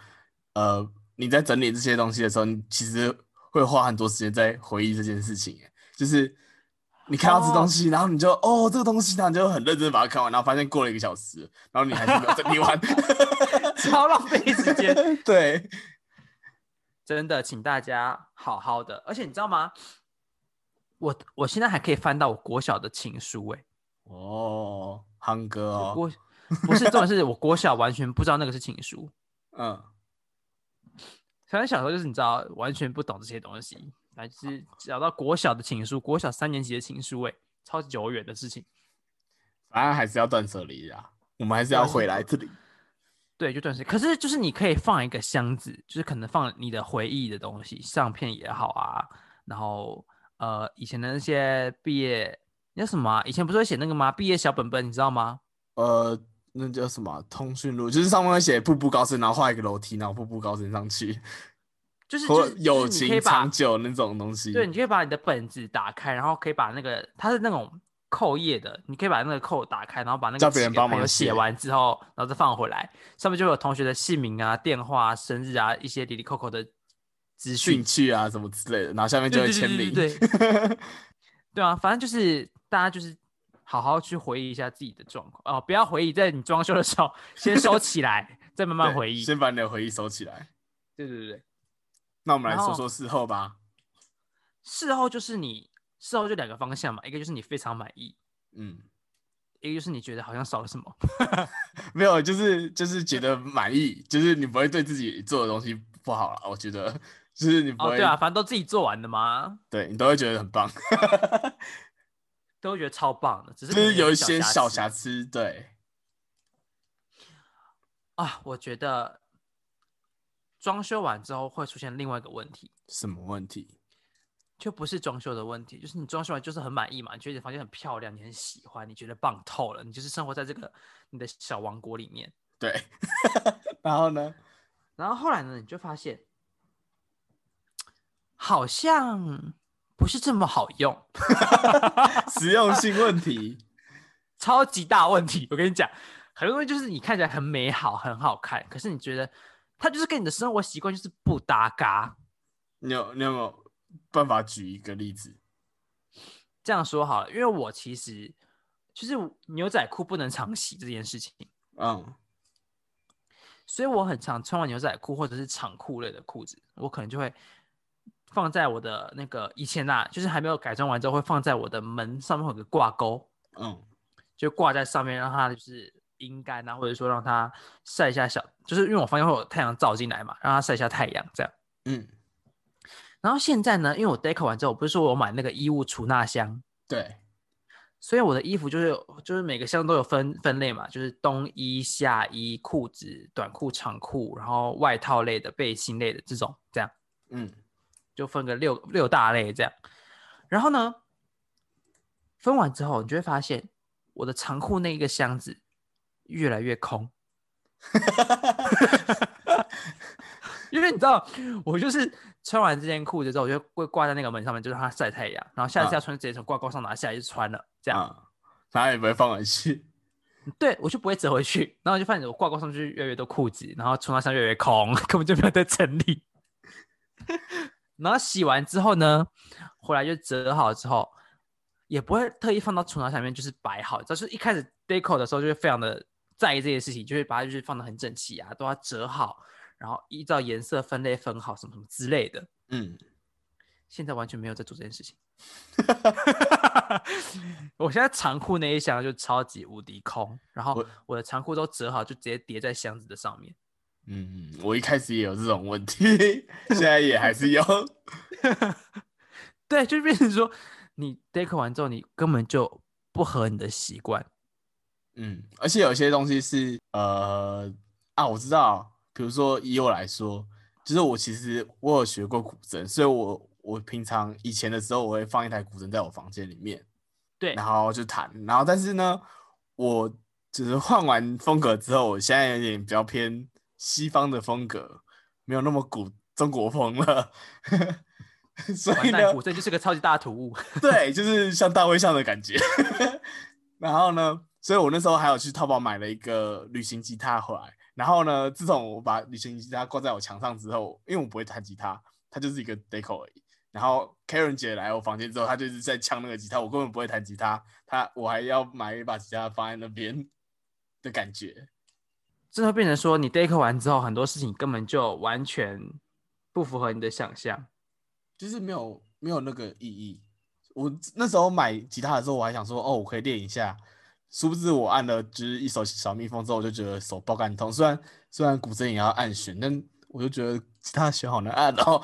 呃，你在整理这些东西的时候，你其实会花很多时间在回忆这件事情。哎就是你看到这东西，然后你就哦这个东西，然后你就很认真地把它看完，然后发现过了一个小时，然后你还是没有整理完，(laughs) 超浪费时间。(laughs) 对，真的，请大家好好的。而且你知道吗？我我现在还可以翻到我国小的情书、欸，哦，夯哥哦，我国不是重点是我国小完全不知道那个是情书。(laughs) 嗯，反正小时候就是你知道完全不懂这些东西，反正就是找到国小的情书，国小三年级的情书、欸，超级久远的事情。反正还是要断舍离啊，我们还是要回来这里。对，就断舍离。可是就是你可以放一个箱子，就是可能放你的回忆的东西，相片也好啊，然后呃以前的那些毕业那什么啊、以前不是会写那个吗？毕业小本本，你知道吗？呃，那叫什么啊通讯录？就是上面会写步步高升，然后画一个楼梯，然后步步高升上去，(laughs) 就是友情长久那种东西。对，你可以把你的本子打开，然后可以把那个它是那种扣页的，你可以把那个扣打开，然后把那个叫别人帮忙写写完之后，然后再放回来，上面就有同学的姓名啊、电话、啊、生日啊一些里里扣扣的资讯去。啊什么之类的，然后下面就会签名。对 (laughs) 对啊，反正就是大家就是好好去回忆一下自己的状况哦，不要回忆，在你装修的时候 (laughs) 先收起来，再慢慢回忆。先把你的回忆收起来。对对对对，那我们来说说事后吧。事后就是你事后就两个方向嘛，一个就是你非常满意，嗯，一个就是你觉得好像少了什么。(laughs) 没有，就是就是觉得满意，就是你不会对自己做的东西不好了。我觉得，就是你不哦，会，对啊，反正都自己做完的嘛，对你都会觉得很棒，(laughs) 都觉得超棒的，只是就是有一些小瑕疵。对，啊。我觉得装修完之后会出现另外一个问题，什么问题？就不是装修的问题，就是你装修完就是很满意嘛，你觉得你房间很漂亮，你很喜欢，你觉得棒透了，你就是生活在这个你的小王国里面。对，(laughs) 然后呢？然后后来呢，你就发现好像不是这么好用，(laughs) 实用性问题。(laughs) 超级大问题。我跟你讲，很多东西就是你看起来很美好、很好看，可是你觉得它就是跟你的生活习惯就是不搭嘎。你有你有没有办法举一个例子？这样说好了，因为我其实就是牛仔裤不能常洗这件事情，嗯所以我很常穿完牛仔裤或者是长裤类的裤子，我可能就会放在我的那个以前呐、就是还没有改装完之后，会放在我的门上面会有个挂钩，嗯。就挂在上面，让它就是阴干啊，或者说让它晒一下小，就是因为我房间会有太阳照进来嘛，让它晒一下太阳这样。嗯，然后现在呢，因为我 deco 完之后，我不是说我买那个衣物储纳箱，对，所以我的衣服就是有就是每个箱都有分分类嘛，就是冬衣、夏衣、裤子、短裤、长裤，然后外套类的、背心类的这种，这样。嗯就分个六六大类这样。然后呢，分完之后，你就会发现我的长裤那一个箱子越来越空，(laughs) 因为你知道，我就是穿完这件裤子之后，我就会挂在那个门上面，就让它晒太阳。然后下次要穿，直接从挂钩上拿下来就穿了，这样。啊，他也不会放回去。(laughs) 对我就不会折回去，然后就发现我挂钩上去越来越多裤子，然后穿到箱越来越空，(laughs) 根本就没有在整理。然后洗完之后呢，回来就折好之后，也不会特意放到储藏箱里面，就是摆好。就是一开始 deco 的时候，就会非常的在意这些事情，就会把它就是放的很整齐啊，都要折好，然后依照颜色分类分好，什么什么之类的。嗯，现在完全没有在做这件事情。(laughs) 我现在长裤那一箱就超级无敌空，然后我我的长裤都折好，就直接叠在箱子的上面。嗯，我一开始也有这种问题，现在也还是有。(laughs) 对，就变成说你 deck 完之后，你根本就不合你的习惯。嗯，而且有些东西是呃啊，我知道，比如说以我来说，就是我其实我有学过古筝，所以我我平常以前的时候，我会放一台古筝在我房间里面，对然后就弹，然后但是呢，我只是换完风格之后，我现在有点比较偏西方的风格，没有那么古中国风了，(laughs) 所以呢完蛋，，古筝就是个超级大的突兀。(laughs) 对，就是像大卫像的感觉。(laughs) 然后呢，所以我那时候还有去淘宝买了一个旅行吉他回来。然后呢，自从我把旅行吉他挂在我墙上之后，因为我不会弹吉他，它就是一个 deco 而已。然后 Karen 姐来我房间之后，她就是在敲那个吉他，我根本不会弹吉他，她我还要买一把吉他放在那边的感觉。真的会变成说，你 deco 完之后，很多事情根本就完全不符合你的想象。就是没有没有那个意义。我那时候买吉他的时候，我还想说，哦，我可以练一下。殊不知我按了就是一首小蜜蜂之后，我就觉得手爆肝痛。虽然虽然古筝也要按弦，但我就觉得吉他弦好难按哦。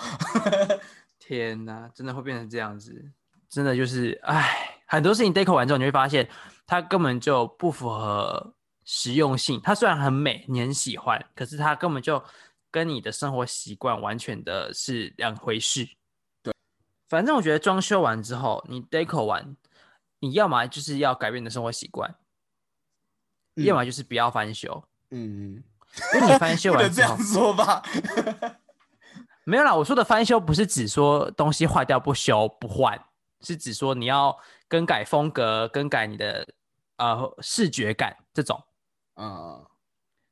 (laughs) 天哪，真的会变成这样子，真的就是，唉，很多事情 deco 完之后，你会发现它根本就不符合实用性。它虽然很美，你很喜欢，可是它根本就跟你的生活习惯完全的是两回事。对，反正我觉得装修完之后，你 deco 完，你要么就是要改变你的生活习惯，嗯要么就是不要翻修。嗯，因为你翻修完 (laughs) 之后这样，说吧？没有啦，我说的翻修不是指说东西坏掉不修不换，是指说你要更改风格、更改你的呃视觉感这种。嗯，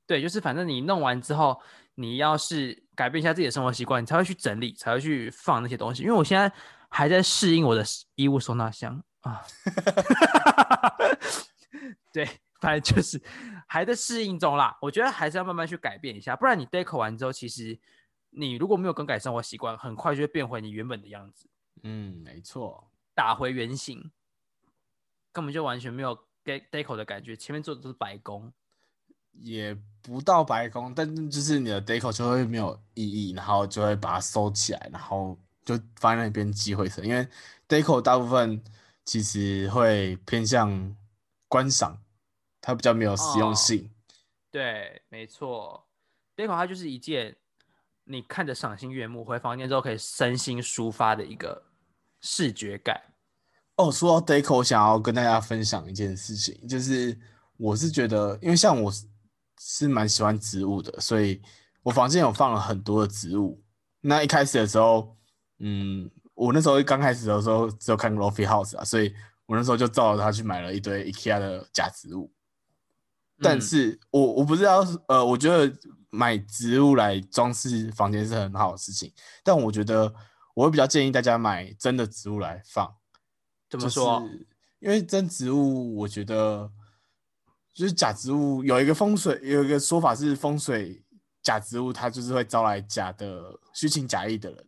对，就是反正你弄完之后，你要是改变一下自己的生活习惯，你才会去整理，才会去放那些东西。因为我现在还在适应我的衣物收纳箱啊，(laughs) 对，反正就是还在适应中啦。我觉得还是要慢慢去改变一下，不然你 deco 完之后，其实你如果没有更改生活习惯，很快就会变回你原本的样子，嗯，没错。打回原形，根本就完全没有 de deco 的感觉，前面做的都是白工。也不到白宫，但是就是你的 deco 就会没有意义，然后就会把它收起来，然后就放在那边积灰尘。因为 deco 大部分其实会偏向观赏，它比较没有实用哦性。对，没错，deco 它就是一件你看着赏心悦目，回房间之后可以身心抒发的一个视觉感。哦，说到 deco，我想要跟大家分享一件事情，就是我是觉得，因为像我是是蛮喜欢植物的，所以我房间有放了很多的植物。那一开始的时候，嗯，我那时候刚开始的时候只有看 Lofi House 啊，所以我那时候就照着他去买了一堆 IKEA 的假植物。但嗯是我我不知道，呃，我觉得买植物来装饰房间是很好的事情，但我觉得我会比较建议大家买真的植物来放。怎么说？就是因为真植物，我觉得就是假植物有一个风水，有一个说法是风水假植物，它就是会招来假的虚情假意的人。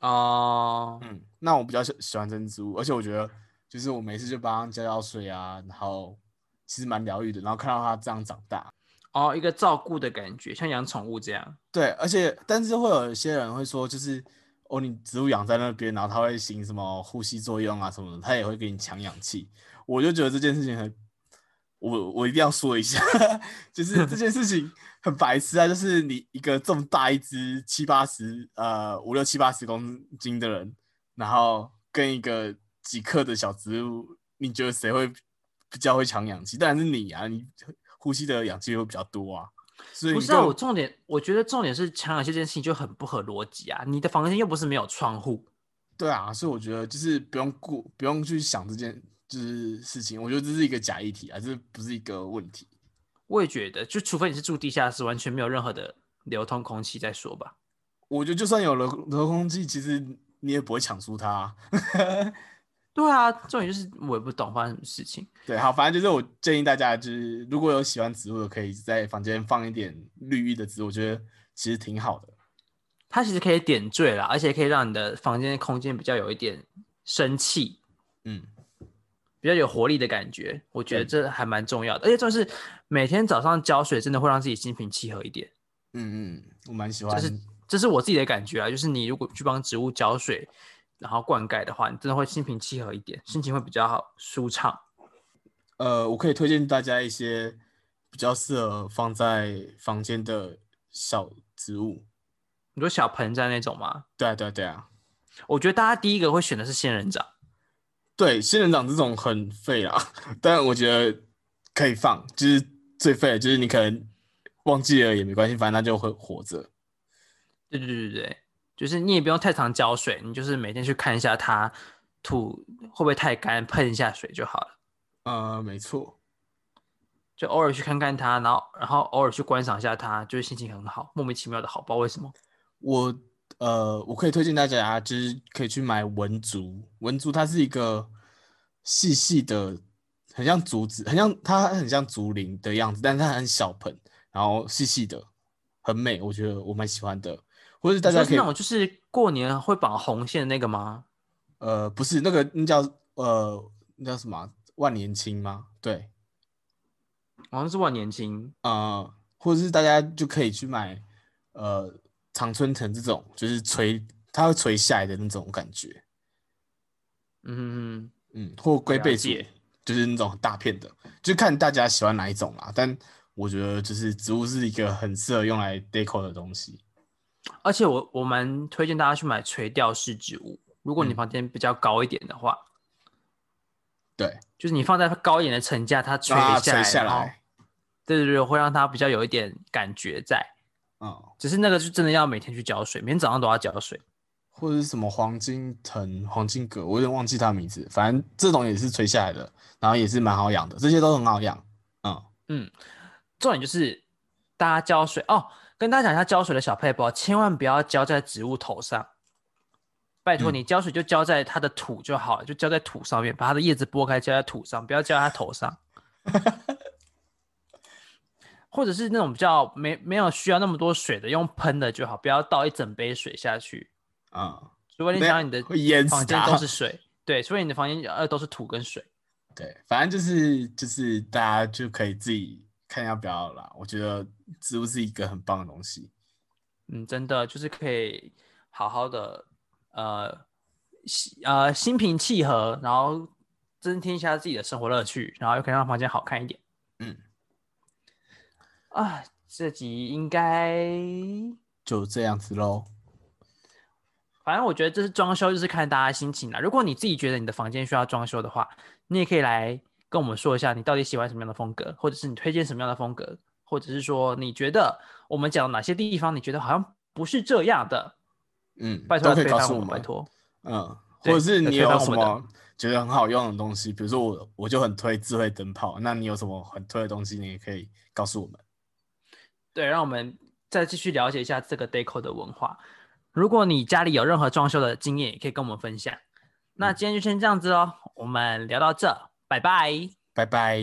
哦，嗯，那我比较喜喜欢真植物，而且我觉得就是我每次就帮它浇浇水啊，然后其实蛮疗愈的，然后看到它这样长大。哦，一个照顾的感觉，像养宠物这样。对，而且但是会有一些人会说，就是哦，你植物养在那边，然后它会行什么呼吸作用啊什么的，它也会给你强氧气。我就觉得这件事情很，我我一定要说一下，就是这件事情很白痴啊！就是你一个这么大一只七八十呃五六七八十公斤的人，然后跟一个几克的小植物，你觉得谁会比较会抢氧气？当然是你啊，你呼吸的氧气会比较多啊。所以不是啊，我重点，我觉得重点是抢氧气这件事情就很不合逻辑啊！你的房间又不是没有窗户，对啊，所以我觉得就是不用顾，不用去想这件就是事情。我觉得这是一个假议题啊，这不是一个问题。我也觉得，就除非你是住地下室，完全没有任何的流通空气再说吧。我觉得就算有流流空气，其实你也不会抢出它啊、(laughs) 对啊，重点就是我也不懂发生什么事情。对，好，反正就是我建议大家，就是如果有喜欢植物的，可以在房间放一点绿意的植物，我觉得其实挺好的。它其实可以点缀啦，而且可以让你的房间空间比较有一点生气，嗯，比较有活力的感觉。我觉得这还蛮重要的，而且重点是每天早上浇水，真的会让自己心平气和一点。嗯嗯，我蛮喜欢。这是这是我自己的感觉啊，就是你如果去帮植物浇水，然后灌溉的话，你真的会心平气和一点，心情会比较好舒畅。呃，我可以推荐大家一些比较适合放在房间的小植物。你说小盆栽那种吗？对啊，对啊，对啊。我觉得大家第一个会选的是仙人掌。对，仙人掌这种很废啊，但我觉得可以放，就是最废的，就是你可能忘记了也没关系，反正它就会活着。对对对对对，就是你也不用太常浇水，你就是每天去看一下它土会不会太干，喷一下水就好了。呃，没错，就偶尔去看看它，然后然后偶尔去观赏一下它，就是心情很好，莫名其妙的好，不知道为什么。我呃，我可以推荐大家，就是可以去买文竹。文竹它是一个细细的，很像竹子，很像它很像竹林的样子，但是它很小盆，然后细细的，很美，我觉得我蛮喜欢的。或者大家可以那种就是过年会绑红线的那个吗？呃，不是那个那叫呃那叫什么啊万年青吗？对，好像是万年青。呃，或者是大家就可以去买呃常春藤这种，就是垂它会垂下来的那种感觉，嗯嗯，或龟背竹，就是那种很大片的，就看大家喜欢哪一种啦。但我觉得就是植物是一个很适合用来 deco 的东西。而且我我蛮推荐大家去买垂钓式植物，如果你嗯房间比较高一点的话，对，就是你放在高一点的层架，它垂下来，垂下来，对对对，会让它比较有一点感觉在。嗯，只是那个是真的要每天去浇水，每天早上都要浇水。或者是什么黄金藤、黄金葛，我有点忘记它名字。反正这种也是垂下来的，然后也是蛮好养的，这些都很好养。嗯嗯，重点就是大家浇水哦，跟大家讲一下浇水的小配包，千万不要浇在植物头上。拜托嗯你浇水就浇在它的土就好了，就浇在土上面，把它的叶子剥开浇在土上，不要浇在它头上。(laughs) 或者是那种比较没没有需要那么多水的，用喷的就好，不要倒一整杯水下去。啊、如果你那想要你的房间都是水，对，除非你的房间呃都是土跟水。对，反正就是就是大家就可以自己看要不要啦。我觉得植物是一个很棒的东西。嗯，真的就是可以好好的呃心呃心平气和，然后增添一下自己的生活乐趣，然后又可以让房间好看一点。嗯，啊，这集应该，就这样子喽。反正我觉得这是装修，就是看大家心情啦。如果你自己觉得你的房间需要装修的话，你也可以来跟我们说一下，你到底喜欢什么样的风格，或者是你推荐什么样的风格，或者是说你觉得我们讲哪些地方你觉得好像不是这样的，嗯，拜托都可以告诉我们。拜托。嗯，或者是你有什么觉得很好用的东西，比如说我我就很推智慧灯泡，那你有什么很推的东西，你也可以告诉我们。对，让我们再继续了解一下这个 deco 的文化。如果你家里有任何装修的经验，也可以跟我们分享。那今天就先这样子喽，我们聊到这，拜拜。拜拜。